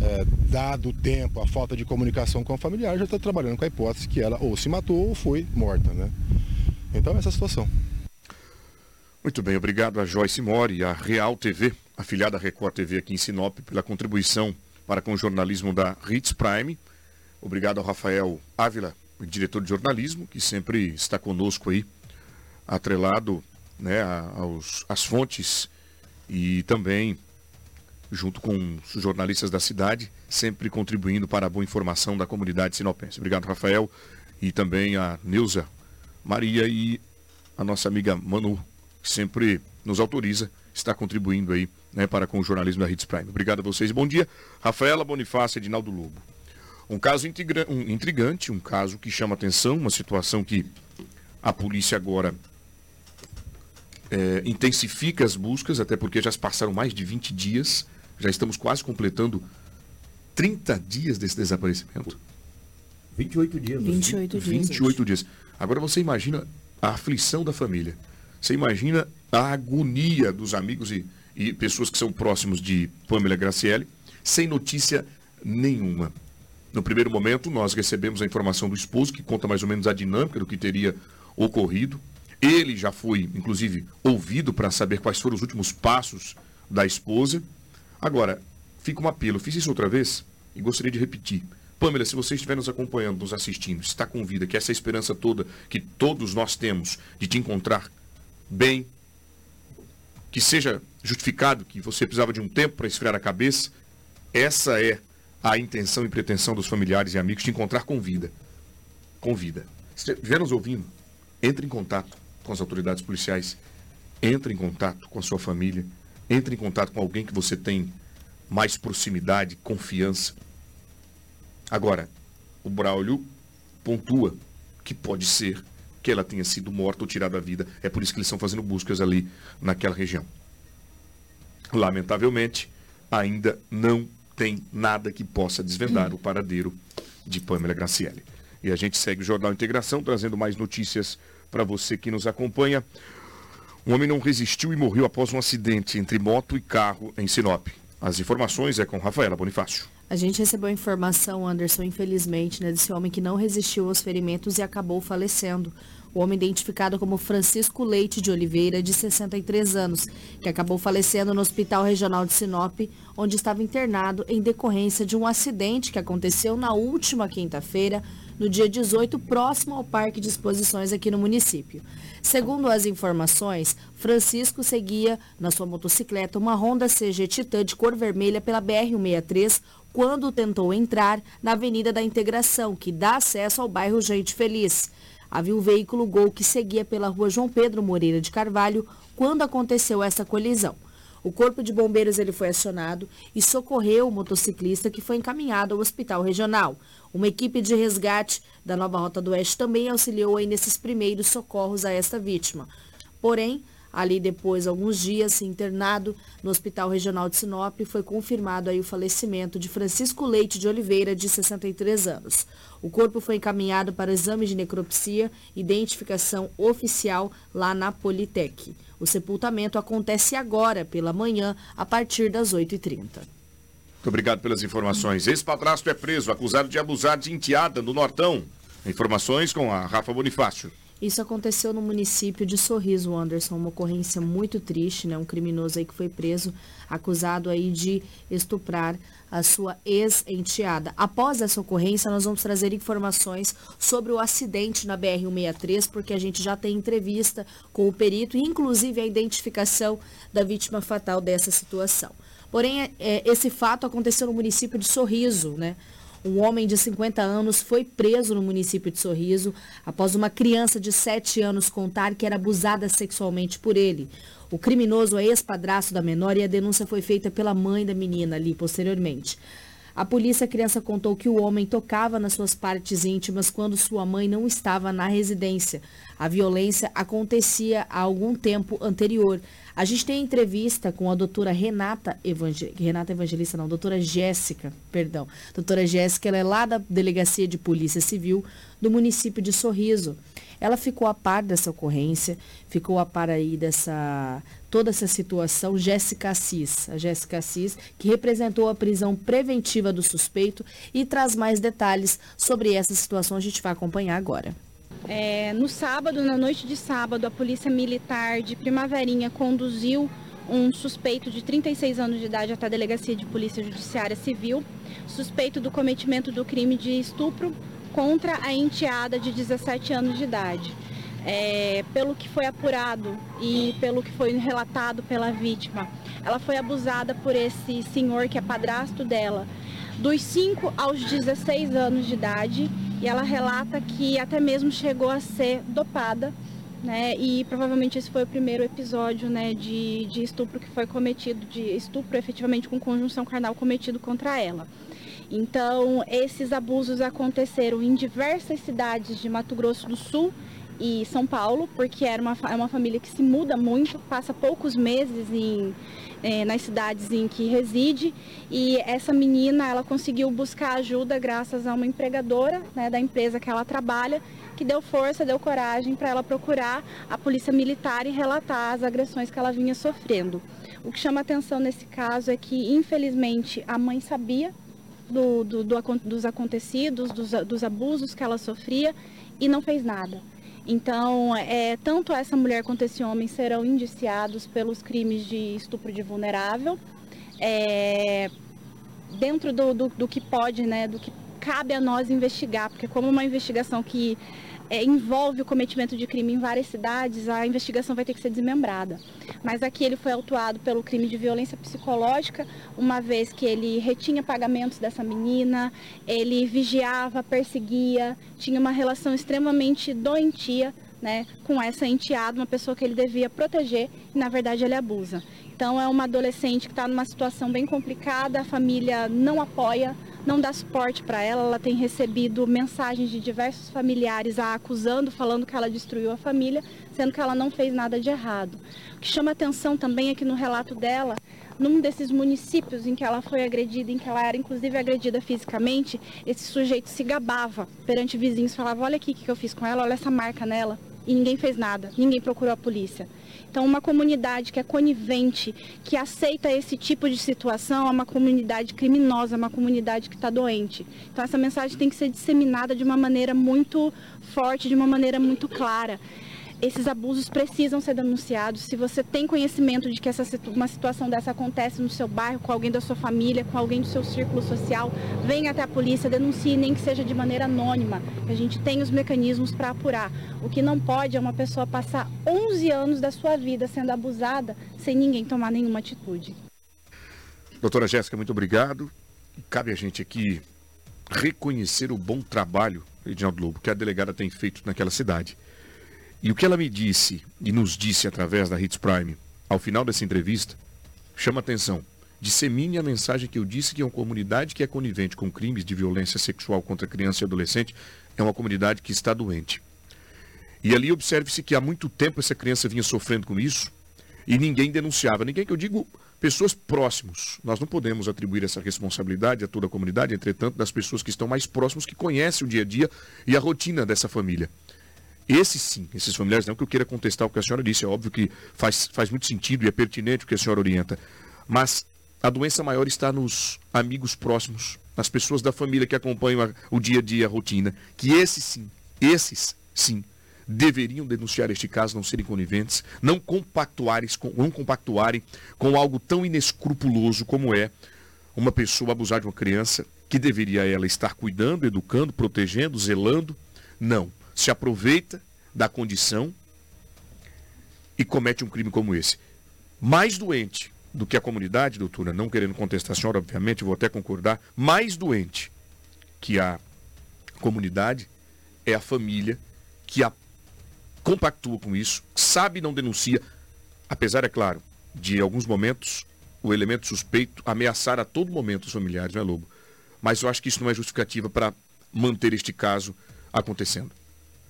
é, dado o tempo, a falta de comunicação com a familiar, já está trabalhando com a hipótese que ela ou se matou ou foi morta, né? Então essa é situação. Muito bem, obrigado a Joyce Mori, a Real TV, afiliada Record TV aqui em Sinop, pela contribuição para com o jornalismo da Ritz Prime. Obrigado ao Rafael Ávila, diretor de jornalismo, que sempre está conosco aí, atrelado né, aos, às fontes e também junto com os jornalistas da cidade, sempre contribuindo para a boa informação da comunidade sinopense. Obrigado, Rafael, e também a Neuza Maria e a nossa amiga Manu que sempre nos autoriza, está contribuindo aí né, para com o jornalismo da Hits Prime. Obrigado a vocês. Bom dia. Rafaela Bonifácio Edinaldo Lobo. Um caso um intrigante, um caso que chama atenção, uma situação que a polícia agora é, intensifica as buscas, até porque já se passaram mais de 20 dias, já estamos quase completando 30 dias desse desaparecimento. 28 dias. 28 dias. 28 dias. Agora você imagina a aflição da família. Você imagina a agonia dos amigos e, e pessoas que são próximos de Pamela Graciele, sem notícia nenhuma. No primeiro momento, nós recebemos a informação do esposo, que conta mais ou menos a dinâmica do que teria ocorrido. Ele já foi, inclusive, ouvido para saber quais foram os últimos passos da esposa. Agora, fica um apelo. Fiz isso outra vez e gostaria de repetir. Pamela, se você estiver nos acompanhando, nos assistindo, está com vida, que essa esperança toda que todos nós temos de te encontrar bem, que seja justificado que você precisava de um tempo para esfriar a cabeça, essa é a intenção e pretensão dos familiares e amigos de encontrar com vida. Com vida. Se estiver nos ouvindo, entre em contato com as autoridades policiais, entre em contato com a sua família, entre em contato com alguém que você tem mais proximidade, confiança. Agora, o Braulio pontua que pode ser que ela tenha sido morta ou tirada da vida. É por isso que eles estão fazendo buscas ali naquela região. Lamentavelmente, ainda não tem nada que possa desvendar o paradeiro de Pamela Graciele. E a gente segue o Jornal Integração, trazendo mais notícias para você que nos acompanha. Um homem não resistiu e morreu após um acidente entre moto e carro em Sinop. As informações é com Rafaela Bonifácio. A gente recebeu informação, Anderson, infelizmente, né, desse homem que não resistiu aos ferimentos e acabou falecendo. O homem identificado como Francisco Leite de Oliveira, de 63 anos, que acabou falecendo no Hospital Regional de Sinop, onde estava internado em decorrência de um acidente que aconteceu na última quinta-feira, no dia 18, próximo ao Parque de Exposições aqui no município. Segundo as informações, Francisco seguia na sua motocicleta uma Honda CG Titan de cor vermelha pela BR-163 quando tentou entrar na Avenida da Integração, que dá acesso ao bairro Gente Feliz. Havia um veículo Gol que seguia pela rua João Pedro Moreira de Carvalho quando aconteceu essa colisão. O corpo de bombeiros ele foi acionado e socorreu o motociclista que foi encaminhado ao hospital regional. Uma equipe de resgate da Nova Rota do Oeste também auxiliou aí nesses primeiros socorros a esta vítima. Porém, Ali depois, alguns dias, internado no Hospital Regional de Sinop, foi confirmado aí o falecimento de Francisco Leite de Oliveira, de 63 anos. O corpo foi encaminhado para exame de necropsia, identificação oficial lá na Politec. O sepultamento acontece agora, pela manhã, a partir das 8h30. Muito obrigado pelas informações. Ex-padrasto é preso, acusado de abusar de enteada no Nortão. Informações com a Rafa Bonifácio. Isso aconteceu no município de Sorriso, Anderson, uma ocorrência muito triste, né? Um criminoso aí que foi preso, acusado aí de estuprar a sua ex-enteada. Após essa ocorrência, nós vamos trazer informações sobre o acidente na BR-163, porque a gente já tem entrevista com o perito e, inclusive, a identificação da vítima fatal dessa situação. Porém, é, esse fato aconteceu no município de Sorriso, né? Um homem de 50 anos foi preso no município de Sorriso após uma criança de 7 anos contar que era abusada sexualmente por ele. O criminoso é ex-padrasto da menor e a denúncia foi feita pela mãe da menina ali posteriormente. A polícia, criança contou que o homem tocava nas suas partes íntimas quando sua mãe não estava na residência. A violência acontecia há algum tempo anterior. A gente tem entrevista com a doutora Renata, Evangel... Renata Evangelista, não, doutora Jéssica, perdão. Doutora Jéssica, ela é lá da Delegacia de Polícia Civil do município de Sorriso. Ela ficou a par dessa ocorrência, ficou a par aí dessa toda essa situação, Jéssica Assis, a Jéssica Assis, que representou a prisão preventiva do suspeito e traz mais detalhes sobre essa situação, a gente vai acompanhar agora. É, no sábado, na noite de sábado, a Polícia Militar de Primaverinha conduziu um suspeito de 36 anos de idade até a Delegacia de Polícia Judiciária Civil, suspeito do cometimento do crime de estupro contra a enteada de 17 anos de idade. É, pelo que foi apurado e pelo que foi relatado pela vítima, ela foi abusada por esse senhor que é padrasto dela, dos 5 aos 16 anos de idade, e ela relata que até mesmo chegou a ser dopada, né? E provavelmente esse foi o primeiro episódio, né, de, de estupro que foi cometido, de estupro efetivamente com conjunção carnal cometido contra ela. Então, esses abusos aconteceram em diversas cidades de Mato Grosso do Sul e São Paulo, porque era uma, é uma família que se muda muito, passa poucos meses em, é, nas cidades em que reside. E essa menina, ela conseguiu buscar ajuda graças a uma empregadora né, da empresa que ela trabalha, que deu força, deu coragem para ela procurar a polícia militar e relatar as agressões que ela vinha sofrendo. O que chama atenção nesse caso é que, infelizmente, a mãe sabia do, do, do, dos acontecidos, dos, dos abusos que ela sofria e não fez nada. Então, é, tanto essa mulher quanto esse homem serão indiciados pelos crimes de estupro de vulnerável, é, dentro do, do, do, que pode, né, do que cabe a nós investigar, porque como uma investigação que é, envolve o cometimento de crime em várias cidades, a investigação vai ter que ser desmembrada. Mas aqui ele foi autuado pelo crime de violência psicológica, uma vez que ele retinha pagamentos dessa menina, ele vigiava, perseguia, tinha uma relação extremamente doentia né, com essa enteada, uma pessoa que ele devia proteger e na verdade ele abusa. Então é uma adolescente que está numa situação bem complicada, a família não apoia, não dá suporte para ela. Ela tem recebido mensagens de diversos familiares a acusando, falando que ela destruiu a família, sendo que ela não fez nada de errado. O que chama atenção também é que no relato dela, num desses municípios em que ela foi agredida, em que ela era inclusive agredida fisicamente, esse sujeito se gabava perante vizinhos, falava: Olha aqui o que eu fiz com ela, olha essa marca nela. E ninguém fez nada, ninguém procurou a polícia. Então, uma comunidade que é conivente, que aceita esse tipo de situação, é uma comunidade criminosa, é uma comunidade que está doente. Então, essa mensagem tem que ser disseminada de uma maneira muito forte, de uma maneira muito clara esses abusos precisam ser denunciados. Se você tem conhecimento de que essa, uma situação dessa acontece no seu bairro, com alguém da sua família, com alguém do seu círculo social, venha até a polícia, denuncie, nem que seja de maneira anônima. A gente tem os mecanismos para apurar. O que não pode é uma pessoa passar 11 anos da sua vida sendo abusada sem ninguém tomar nenhuma atitude. Doutora Jéssica, muito obrigado. Cabe a gente aqui reconhecer o bom trabalho, Edinaldo Lobo, que a delegada tem feito naquela cidade. E o que ela me disse e nos disse através da Hits Prime, ao final dessa entrevista, chama atenção. Dissemine a mensagem que eu disse que é uma comunidade que é conivente com crimes de violência sexual contra criança e adolescente é uma comunidade que está doente. E ali observe-se que há muito tempo essa criança vinha sofrendo com isso e ninguém denunciava. Ninguém que eu digo pessoas próximos. Nós não podemos atribuir essa responsabilidade a toda a comunidade, entretanto, das pessoas que estão mais próximos, que conhecem o dia a dia e a rotina dessa família. Esses sim, esses familiares, não que eu queira contestar o que a senhora disse, é óbvio que faz, faz muito sentido e é pertinente o que a senhora orienta. Mas a doença maior está nos amigos próximos, nas pessoas da família que acompanham a, o dia a dia, a rotina. Que esses sim, esses sim, deveriam denunciar este caso, não serem coniventes, não compactuarem, com, não compactuarem com algo tão inescrupuloso como é uma pessoa abusar de uma criança que deveria ela estar cuidando, educando, protegendo, zelando. Não se aproveita da condição e comete um crime como esse. Mais doente do que a comunidade, doutora, não querendo contestar a senhora, obviamente, vou até concordar, mais doente que a comunidade é a família que a compactua com isso, sabe e não denuncia, apesar, é claro, de alguns momentos o elemento suspeito ameaçar a todo momento os familiares, não é, Lobo? Mas eu acho que isso não é justificativa para manter este caso acontecendo.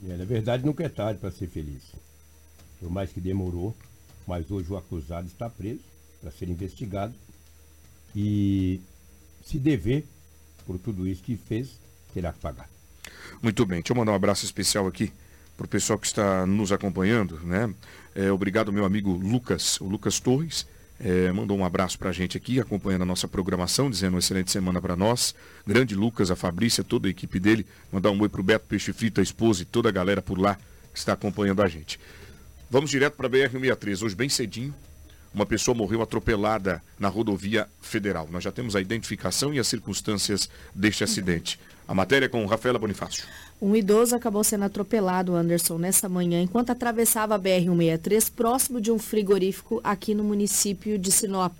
É, na verdade, nunca é tarde para ser feliz. Por mais que demorou, mas hoje o acusado está preso para ser investigado e se dever por tudo isso que fez, terá que pagar. Muito bem, deixa eu mandar um abraço especial aqui para o pessoal que está nos acompanhando, né? É, obrigado, meu amigo Lucas, o Lucas Torres. É, mandou um abraço para a gente aqui, acompanhando a nossa programação, dizendo uma excelente semana para nós. Grande Lucas, a Fabrícia, toda a equipe dele. Mandar um oi para o Beto Peixe Frito, a esposa e toda a galera por lá que está acompanhando a gente. Vamos direto para a BR-163, hoje bem cedinho. Uma pessoa morreu atropelada na rodovia federal. Nós já temos a identificação e as circunstâncias deste acidente. A matéria com Rafaela Bonifácio. Um idoso acabou sendo atropelado, Anderson, nessa manhã, enquanto atravessava a BR-163, próximo de um frigorífico aqui no município de Sinop.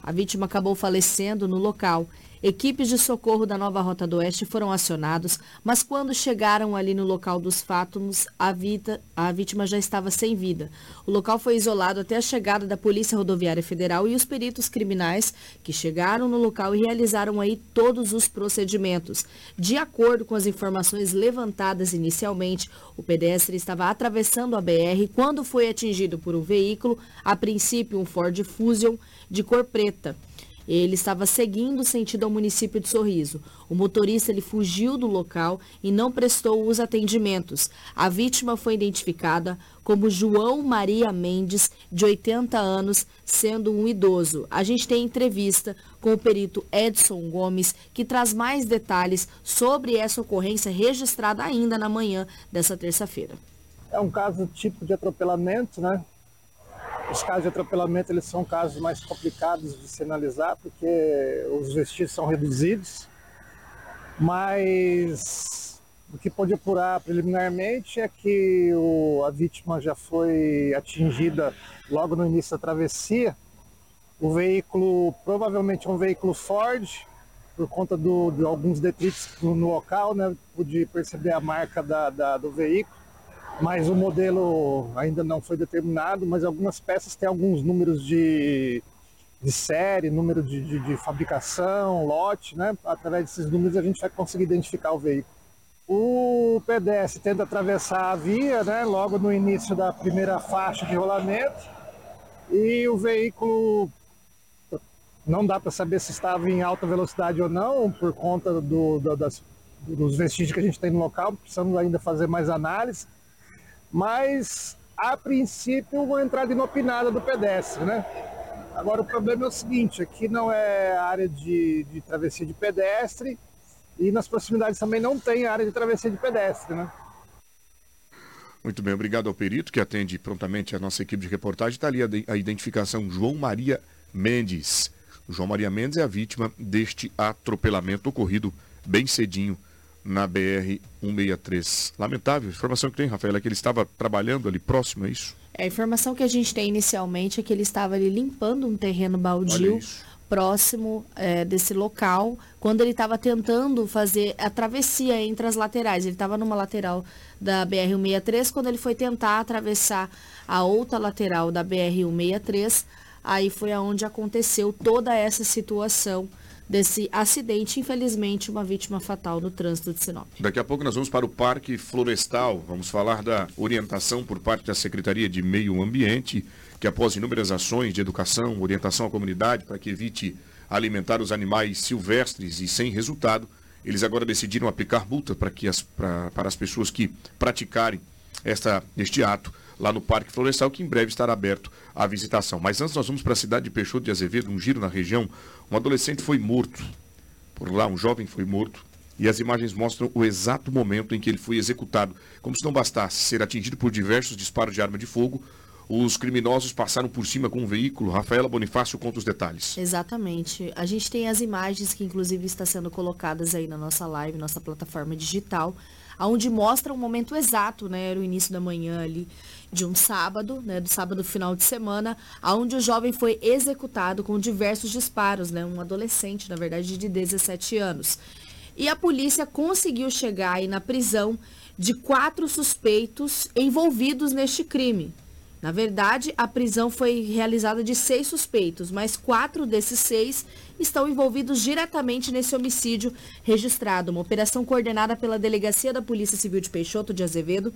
A vítima acabou falecendo no local. Equipes de socorro da Nova Rota do Oeste foram acionados, mas quando chegaram ali no local dos fatos, a, a vítima já estava sem vida. O local foi isolado até a chegada da Polícia Rodoviária Federal e os peritos criminais que chegaram no local e realizaram aí todos os procedimentos. De acordo com as informações levantadas inicialmente, o pedestre estava atravessando a BR quando foi atingido por um veículo, a princípio um Ford Fusion de cor preta. Ele estava seguindo sentido ao município de Sorriso. O motorista ele fugiu do local e não prestou os atendimentos. A vítima foi identificada como João Maria Mendes, de 80 anos, sendo um idoso. A gente tem entrevista com o perito Edson Gomes, que traz mais detalhes sobre essa ocorrência registrada ainda na manhã dessa terça-feira. É um caso tipo de atropelamento, né? Os casos de atropelamento eles são casos mais complicados de se analisar porque os vestígios são reduzidos, mas o que pode apurar preliminarmente é que o, a vítima já foi atingida logo no início da travessia. O veículo provavelmente é um veículo Ford, por conta do, de alguns detritos no, local, né? Pude perceber a marca da, da, do veículo mas o modelo ainda não foi determinado, mas algumas peças têm alguns números de, de série, número de, de, de, fabricação, lote, né? Através desses números a gente vai conseguir identificar o veículo. O pedestre tenta atravessar a via, né? Logo no início da primeira faixa de rolamento e o veículo não dá para saber se estava em alta velocidade ou não, por conta do, do, das, dos vestígios que a gente tem no local, precisamos ainda fazer mais análise mas a princípio uma entrada inopinada do pedestre, né? Agora o problema é o seguinte, aqui não é área de, de travessia de pedestre e nas proximidades também não tem área de travessia de pedestre, né? Muito bem, obrigado ao perito que atende prontamente a nossa equipe de reportagem. Está ali a, a identificação João Maria Mendes. João Maria Mendes é a vítima deste atropelamento ocorrido bem cedinho na BR-163. Lamentável. A informação que tem, Rafael, é que ele estava trabalhando ali próximo, é isso? É, a informação que a gente tem inicialmente é que ele estava ali limpando um terreno baldio próximo é, desse local, quando ele estava tentando fazer a travessia entre as laterais. Ele estava numa lateral da BR-163, quando ele foi tentar atravessar a outra lateral da BR-163, aí foi aonde aconteceu toda essa situação desse acidente, infelizmente, uma vítima fatal no trânsito de Sinop. Daqui a pouco nós vamos para o Parque Florestal, vamos falar da orientação por parte da Secretaria de Meio Ambiente, que após inúmeras ações de educação, orientação à comunidade para que evite alimentar os animais silvestres e sem resultado, eles agora decidiram aplicar multa para, que as, para, as pessoas que praticarem esta, este ato lá no Parque Florestal, que em breve estará aberto à visitação. Mas antes nós vamos para a cidade de Peixoto de Azevedo, um giro na região. Um adolescente foi morto. Por lá, um jovem foi morto. E as imagens mostram o exato momento em que ele foi executado. Como se não bastasse ser atingido por diversos disparos de arma de fogo, os criminosos passaram por cima com um veículo. Rafaela Bonifácio conta os detalhes. Exatamente. A gente tem as imagens que inclusive está sendo colocadas aí na nossa live, nossa plataforma digital, onde mostra o momento exato, né? Era o início da manhã ali de um sábado, né, do sábado final de semana, onde o jovem foi executado com diversos disparos, né, um adolescente, na verdade, de 17 anos. E a polícia conseguiu chegar aí na prisão de quatro suspeitos envolvidos neste crime. Na verdade, a prisão foi realizada de seis suspeitos, mas quatro desses seis estão envolvidos diretamente nesse homicídio registrado. Uma operação coordenada pela Delegacia da Polícia Civil de Peixoto de Azevedo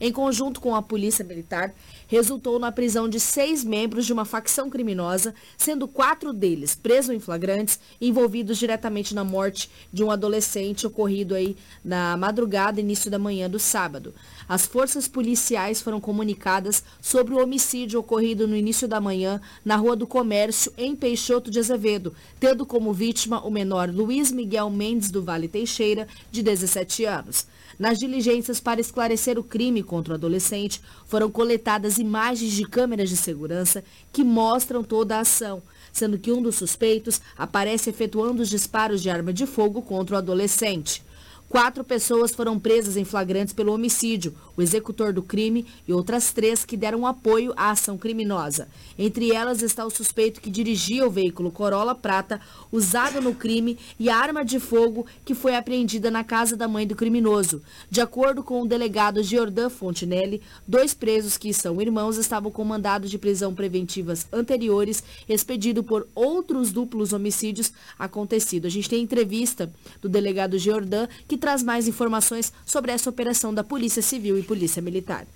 em conjunto com a Polícia Militar, resultou na prisão de seis membros de uma facção criminosa, sendo quatro deles presos em flagrantes, envolvidos diretamente na morte de um adolescente ocorrido aí na madrugada, início da manhã do sábado. As forças policiais foram comunicadas sobre o homicídio ocorrido no início da manhã na Rua do Comércio, em Peixoto de Azevedo, tendo como vítima o menor Luiz Miguel Mendes do Vale Teixeira, de 17 anos. Nas diligências para esclarecer o crime contra o adolescente, foram coletadas imagens de câmeras de segurança que mostram toda a ação, sendo que um dos suspeitos aparece efetuando os disparos de arma de fogo contra o adolescente. Quatro pessoas foram presas em flagrantes pelo homicídio, o executor do crime e outras três que deram apoio à ação criminosa. Entre elas está o suspeito que dirigia o veículo Corolla Prata usado no crime e a arma de fogo que foi apreendida na casa da mãe do criminoso. De acordo com o delegado Giordan Fontinelli, dois presos que são irmãos estavam com mandado de prisão preventivas anteriores expedido por outros duplos homicídios acontecidos. A gente tem entrevista do delegado Giordan que traz mais informações sobre essa operação da Polícia Civil e Polícia Militar.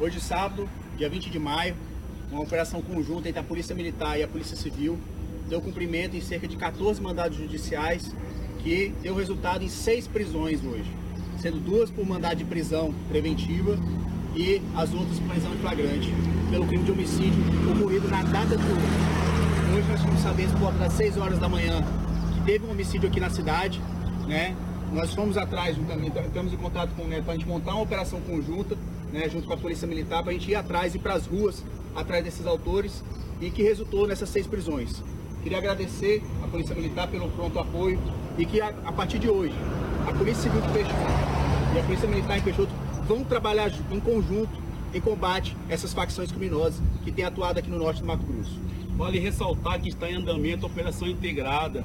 Hoje, sábado, dia 20 de maio, uma operação conjunta entre a Polícia Militar e a Polícia Civil deu cumprimento em cerca de 14 mandados judiciais que deu resultado em seis prisões hoje, sendo duas por mandado de prisão preventiva e as outras prisão em flagrante pelo crime de homicídio ocorrido na data de hoje. Hoje nós ficamos sabendo por volta das 6 horas da manhã que teve um homicídio aqui na cidade, né? Nós fomos atrás, estamos em contato com o Neto para a gente montar uma operação conjunta, né, junto com a Polícia Militar, para a gente ir atrás, ir para as ruas, atrás desses autores, e que resultou nessas seis prisões. Queria agradecer à Polícia Militar pelo pronto apoio e que a, a partir de hoje, a Polícia Civil de Peixoto e a Polícia Militar em Peixoto vão trabalhar em conjunto em combate a essas facções criminosas que têm atuado aqui no norte do Mato Grosso. Vale ressaltar que está em andamento a operação integrada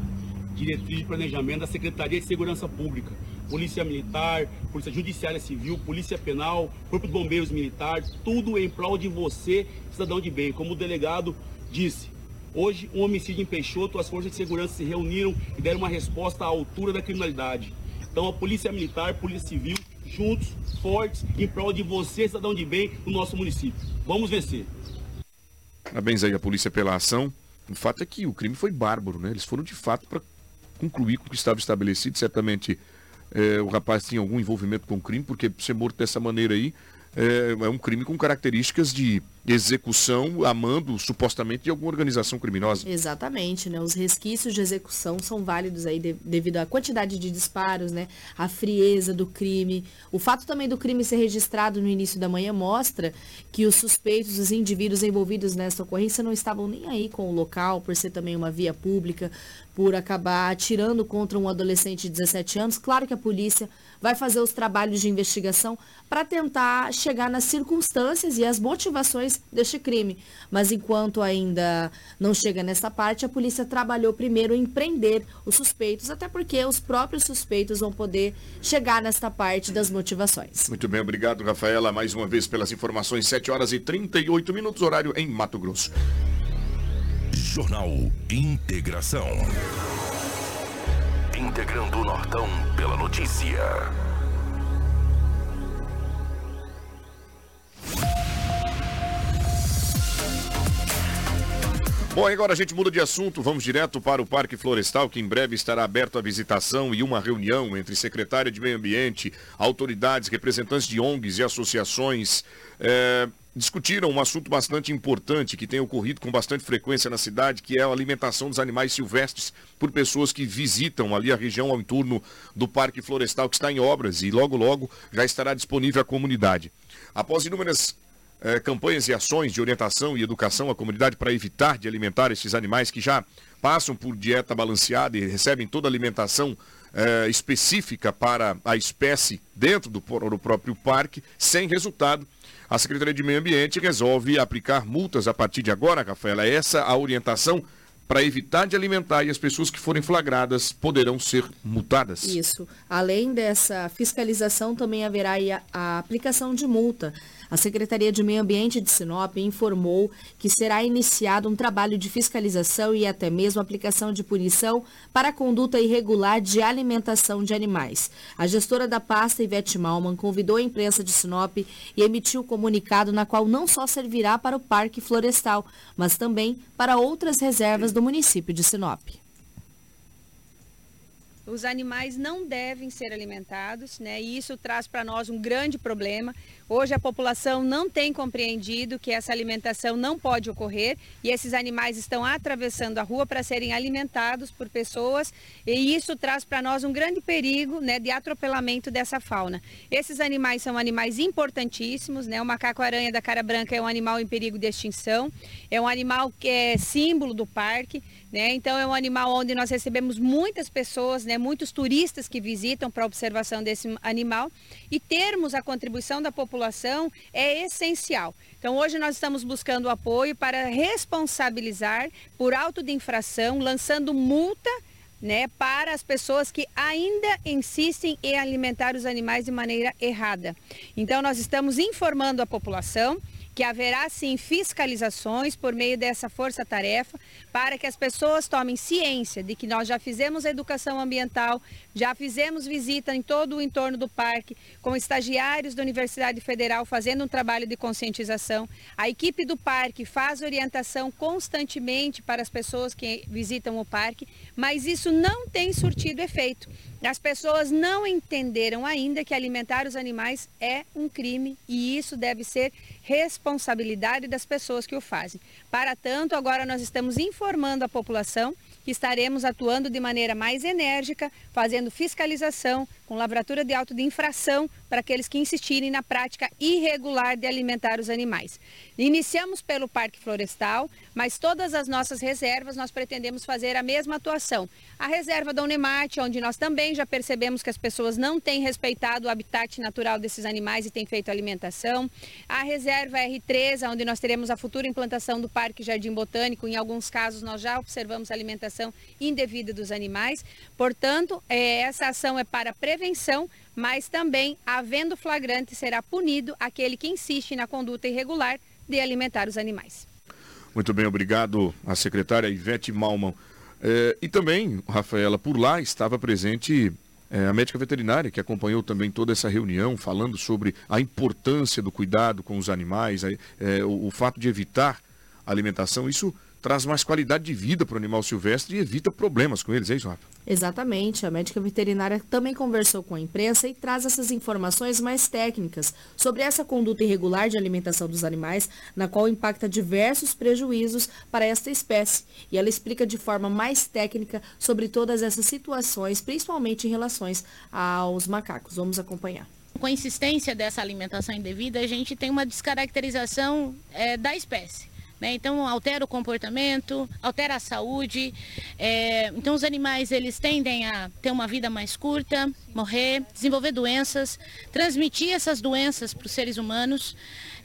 diretriz de planejamento da Secretaria de Segurança Pública, Polícia Militar, Polícia Judiciária Civil, Polícia Penal, Corpo de Bombeiros Militar, tudo em prol de você, cidadão de bem. Como o delegado disse, hoje um homicídio em Peixoto, as forças de segurança se reuniram e deram uma resposta à altura da criminalidade. Então a Polícia Militar, Polícia Civil, juntos, fortes, em prol de você, cidadão de bem, no nosso município. Vamos vencer. Parabéns aí à polícia pela ação. O fato é que o crime foi bárbaro, né? Eles foram de fato para concluir com o que estava estabelecido. Certamente é, o rapaz tinha algum envolvimento com o crime, porque ser morto dessa maneira aí é, é um crime com características de execução amando supostamente de alguma organização criminosa. Exatamente, né? Os resquícios de execução são válidos aí de, devido à quantidade de disparos, né? A frieza do crime. O fato também do crime ser registrado no início da manhã mostra que os suspeitos, os indivíduos envolvidos nessa ocorrência não estavam nem aí com o local, por ser também uma via pública, por acabar atirando contra um adolescente de 17 anos. Claro que a polícia vai fazer os trabalhos de investigação para tentar chegar nas circunstâncias e as motivações deste crime. Mas enquanto ainda não chega nessa parte, a polícia trabalhou primeiro em prender os suspeitos, até porque os próprios suspeitos vão poder chegar nesta parte das motivações. Muito bem, obrigado, Rafaela, mais uma vez pelas informações. 7 horas e 38 minutos, horário em Mato Grosso. Jornal Integração. Integrando o Nortão pela notícia. Bom, agora a gente muda de assunto, vamos direto para o Parque Florestal, que em breve estará aberto à visitação e uma reunião entre secretária de Meio Ambiente, autoridades, representantes de ONGs e associações. É, discutiram um assunto bastante importante que tem ocorrido com bastante frequência na cidade, que é a alimentação dos animais silvestres por pessoas que visitam ali a região ao entorno do Parque Florestal, que está em obras e logo, logo já estará disponível à comunidade. Após inúmeras eh, campanhas e ações de orientação e educação à comunidade para evitar de alimentar esses animais que já passam por dieta balanceada e recebem toda a alimentação eh, específica para a espécie dentro do, do próprio parque, sem resultado. A Secretaria de Meio Ambiente resolve aplicar multas a partir de agora, Rafaela. É essa a orientação para evitar de alimentar e as pessoas que forem flagradas poderão ser multadas. Isso. Além dessa fiscalização, também haverá a aplicação de multa. A Secretaria de Meio Ambiente de Sinop informou que será iniciado um trabalho de fiscalização e até mesmo aplicação de punição para a conduta irregular de alimentação de animais. A gestora da pasta, Ivete Malman, convidou a imprensa de Sinop e emitiu comunicado na qual não só servirá para o Parque Florestal, mas também para outras reservas do município de Sinop. Os animais não devem ser alimentados, né? E isso traz para nós um grande problema. Hoje a população não tem compreendido que essa alimentação não pode ocorrer e esses animais estão atravessando a rua para serem alimentados por pessoas e isso traz para nós um grande perigo né, de atropelamento dessa fauna. Esses animais são animais importantíssimos, né? O macaco-aranha da cara branca é um animal em perigo de extinção, é um animal que é símbolo do parque, né? Então é um animal onde nós recebemos muitas pessoas, né? muitos turistas que visitam para observação desse animal e termos a contribuição da população é essencial. Então hoje nós estamos buscando apoio para responsabilizar por auto de infração, lançando multa né, para as pessoas que ainda insistem em alimentar os animais de maneira errada. Então nós estamos informando a população que haverá sim fiscalizações por meio dessa força-tarefa para que as pessoas tomem ciência de que nós já fizemos educação ambiental, já fizemos visita em todo o entorno do parque, com estagiários da Universidade Federal fazendo um trabalho de conscientização. A equipe do parque faz orientação constantemente para as pessoas que visitam o parque, mas isso não tem surtido efeito. As pessoas não entenderam ainda que alimentar os animais é um crime e isso deve ser responsabilidade das pessoas que o fazem. Para tanto, agora nós estamos informando a população que estaremos atuando de maneira mais enérgica, fazendo fiscalização com lavratura de auto de infração para aqueles que insistirem na prática irregular de alimentar os animais. Iniciamos pelo Parque Florestal, mas todas as nossas reservas nós pretendemos fazer a mesma atuação. A reserva da Unemate, onde nós também já percebemos que as pessoas não têm respeitado o habitat natural desses animais e têm feito alimentação. A reserva R3, onde nós teremos a futura implantação do Parque Jardim Botânico, em alguns casos nós já observamos alimentação indevida dos animais. Portanto, é, essa ação é para prevenção, mas também, havendo flagrante, será punido aquele que insiste na conduta irregular de alimentar os animais. Muito bem, obrigado a secretária Ivete Malman. É, e também, Rafaela, por lá estava presente é, a médica veterinária, que acompanhou também toda essa reunião, falando sobre a importância do cuidado com os animais, é, o, o fato de evitar alimentação. Isso traz mais qualidade de vida para o animal silvestre e evita problemas com eles, é isso, Rafa? Exatamente. A médica veterinária também conversou com a imprensa e traz essas informações mais técnicas sobre essa conduta irregular de alimentação dos animais, na qual impacta diversos prejuízos para esta espécie. E ela explica de forma mais técnica sobre todas essas situações, principalmente em relação aos macacos. Vamos acompanhar com a insistência dessa alimentação indevida, a gente tem uma descaracterização é, da espécie. Né? Então altera o comportamento, altera a saúde. É, então os animais eles tendem a ter uma vida mais curta, morrer, desenvolver doenças, transmitir essas doenças para os seres humanos,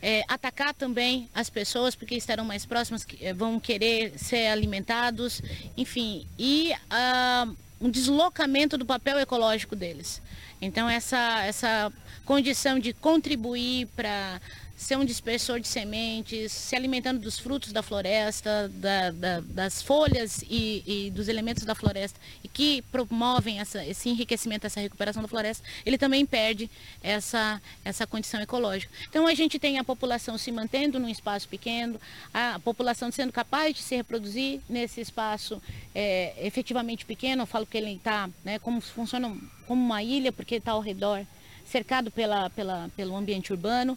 é, atacar também as pessoas porque estarão mais próximas, é, vão querer ser alimentados, enfim, e uh, um deslocamento do papel ecológico deles. Então essa, essa condição de contribuir para ser um dispersor de sementes, se alimentando dos frutos da floresta, da, da, das folhas e, e, dos elementos da floresta, e que promovem essa, esse enriquecimento, essa recuperação da floresta, ele também perde essa, essa condição ecológica. Então a gente tem a população se mantendo num espaço pequeno, a população sendo capaz de se reproduzir nesse espaço é, efetivamente pequeno, eu falo que ele está, né, como funciona como uma ilha, porque está ao redor cercado pela, pela, pelo ambiente urbano.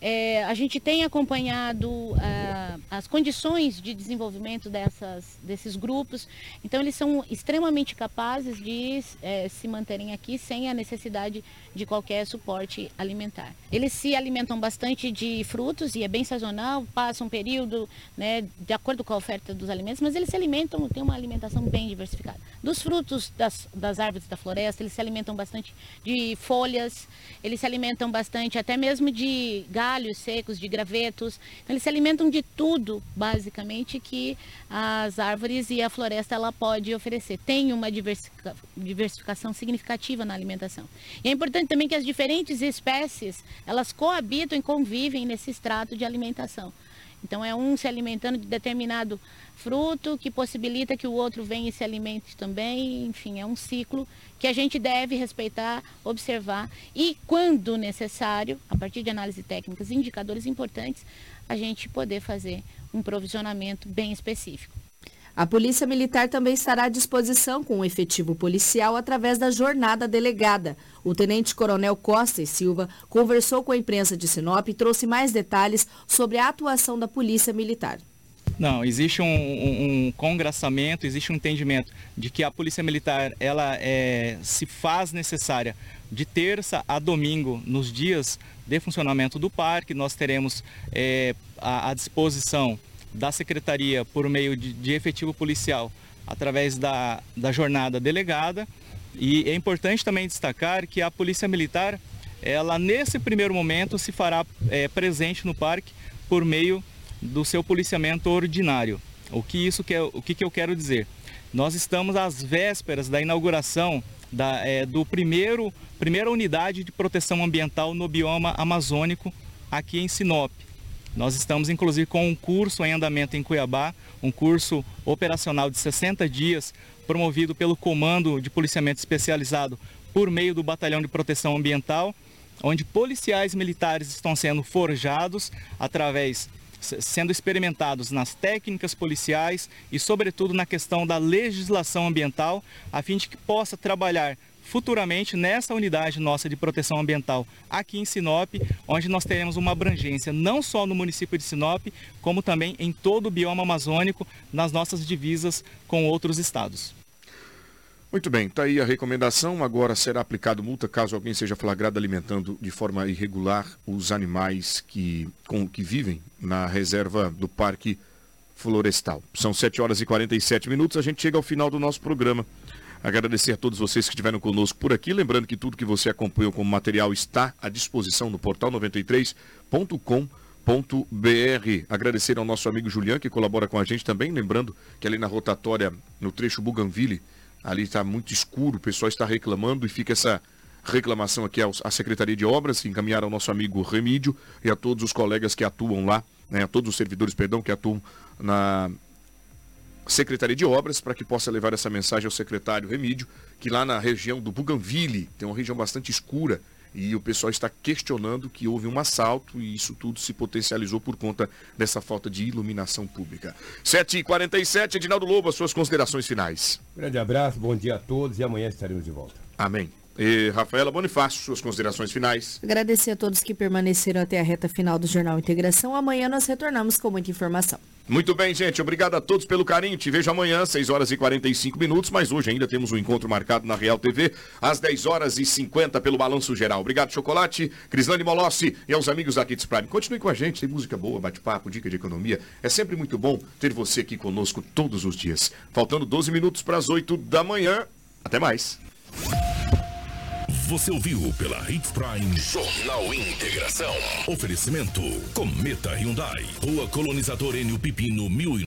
É, a gente tem acompanhado uh, as condições de desenvolvimento dessas, desses grupos, então eles são extremamente capazes de é, se manterem aqui sem a necessidade de qualquer suporte alimentar. Eles se alimentam bastante de frutos e é bem sazonal, passa um período né, de acordo com a oferta dos alimentos, mas eles se alimentam, têm uma alimentação bem diversificada. Dos frutos das, das árvores da floresta, eles se alimentam bastante de folhas, eles se alimentam bastante até mesmo de galhos secos, de gravetos. Então, eles se alimentam de tudo, basicamente, que as árvores e a floresta ela pode oferecer. Tem uma diversifica- diversificação significativa na alimentação. E é importante também que as diferentes espécies, elas coabitam e convivem nesse extrato de alimentação. Então é um se alimentando de determinado fruto que possibilita que o outro venha e se alimente também. Enfim, é um ciclo que a gente deve respeitar, observar e, quando necessário, a partir de análise técnicas e indicadores importantes, a gente poder fazer um provisionamento bem específico. A Polícia Militar também estará à disposição com o efetivo policial através da jornada delegada. O Tenente-Coronel Costa e Silva conversou com a imprensa de Sinop e trouxe mais detalhes sobre a atuação da Polícia Militar. Não, existe um, um, um congraçamento, existe um entendimento de que a Polícia Militar ela é, se faz necessária de terça a domingo nos dias de funcionamento do parque. Nós teremos é, à, à disposição da Secretaria por meio de, de efetivo policial através da, da jornada delegada. E é importante também destacar que a Polícia Militar, ela nesse primeiro momento se fará é, presente no parque por meio do seu policiamento ordinário. O que isso quer, o que, que eu quero dizer? Nós estamos às vésperas da inauguração da, é, do primeiro primeira unidade de proteção ambiental no bioma amazônico aqui em Sinop. Nós estamos inclusive com um curso em andamento em Cuiabá, um curso operacional de 60 dias, promovido pelo Comando de Policiamento Especializado por meio do Batalhão de Proteção Ambiental, onde policiais militares estão sendo forjados através sendo experimentados nas técnicas policiais e sobretudo na questão da legislação ambiental, a fim de que possa trabalhar futuramente nessa unidade nossa de proteção ambiental aqui em Sinop, onde nós teremos uma abrangência não só no município de Sinop, como também em todo o bioma amazônico, nas nossas divisas com outros estados. Muito bem, está aí a recomendação. Agora será aplicado multa caso alguém seja flagrado alimentando de forma irregular os animais que, com, que vivem na reserva do Parque Florestal. São 7 horas e 47 minutos. A gente chega ao final do nosso programa. Agradecer a todos vocês que estiveram conosco por aqui. Lembrando que tudo que você acompanhou como material está à disposição no portal 93.com.br. Agradecer ao nosso amigo Julian, que colabora com a gente também. Lembrando que ali na rotatória, no trecho Buganville, ali está muito escuro, o pessoal está reclamando e fica essa reclamação aqui à Secretaria de Obras, que encaminharam ao nosso amigo Remídio e a todos os colegas que atuam lá, né, a todos os servidores, perdão, que atuam na Secretaria de Obras, para que possa levar essa mensagem ao secretário Remídio, que lá na região do Buganville, tem uma região bastante escura, e o pessoal está questionando que houve um assalto e isso tudo se potencializou por conta dessa falta de iluminação pública. 7h47, Edinaldo Lobo, as suas considerações finais. Grande abraço, bom dia a todos e amanhã estaremos de volta. Amém. E Rafaela Bonifácio, suas considerações finais. Agradecer a todos que permaneceram até a reta final do Jornal Integração. Amanhã nós retornamos com muita informação. Muito bem, gente. Obrigado a todos pelo carinho. Te vejo amanhã, 6 horas e 45 minutos. Mas hoje ainda temos um encontro marcado na Real TV, às 10 horas e 50 pelo Balanço Geral. Obrigado, Chocolate, Crislane Molossi e aos amigos da Kids Prime. Continue com a gente, tem música boa, bate-papo, dica de economia. É sempre muito bom ter você aqui conosco todos os dias. Faltando 12 minutos para as 8 da manhã. Até mais. Você ouviu pela Hits Prime Jornal Integração. Oferecimento Cometa Hyundai. Rua Colonizador Enio Pipino 1000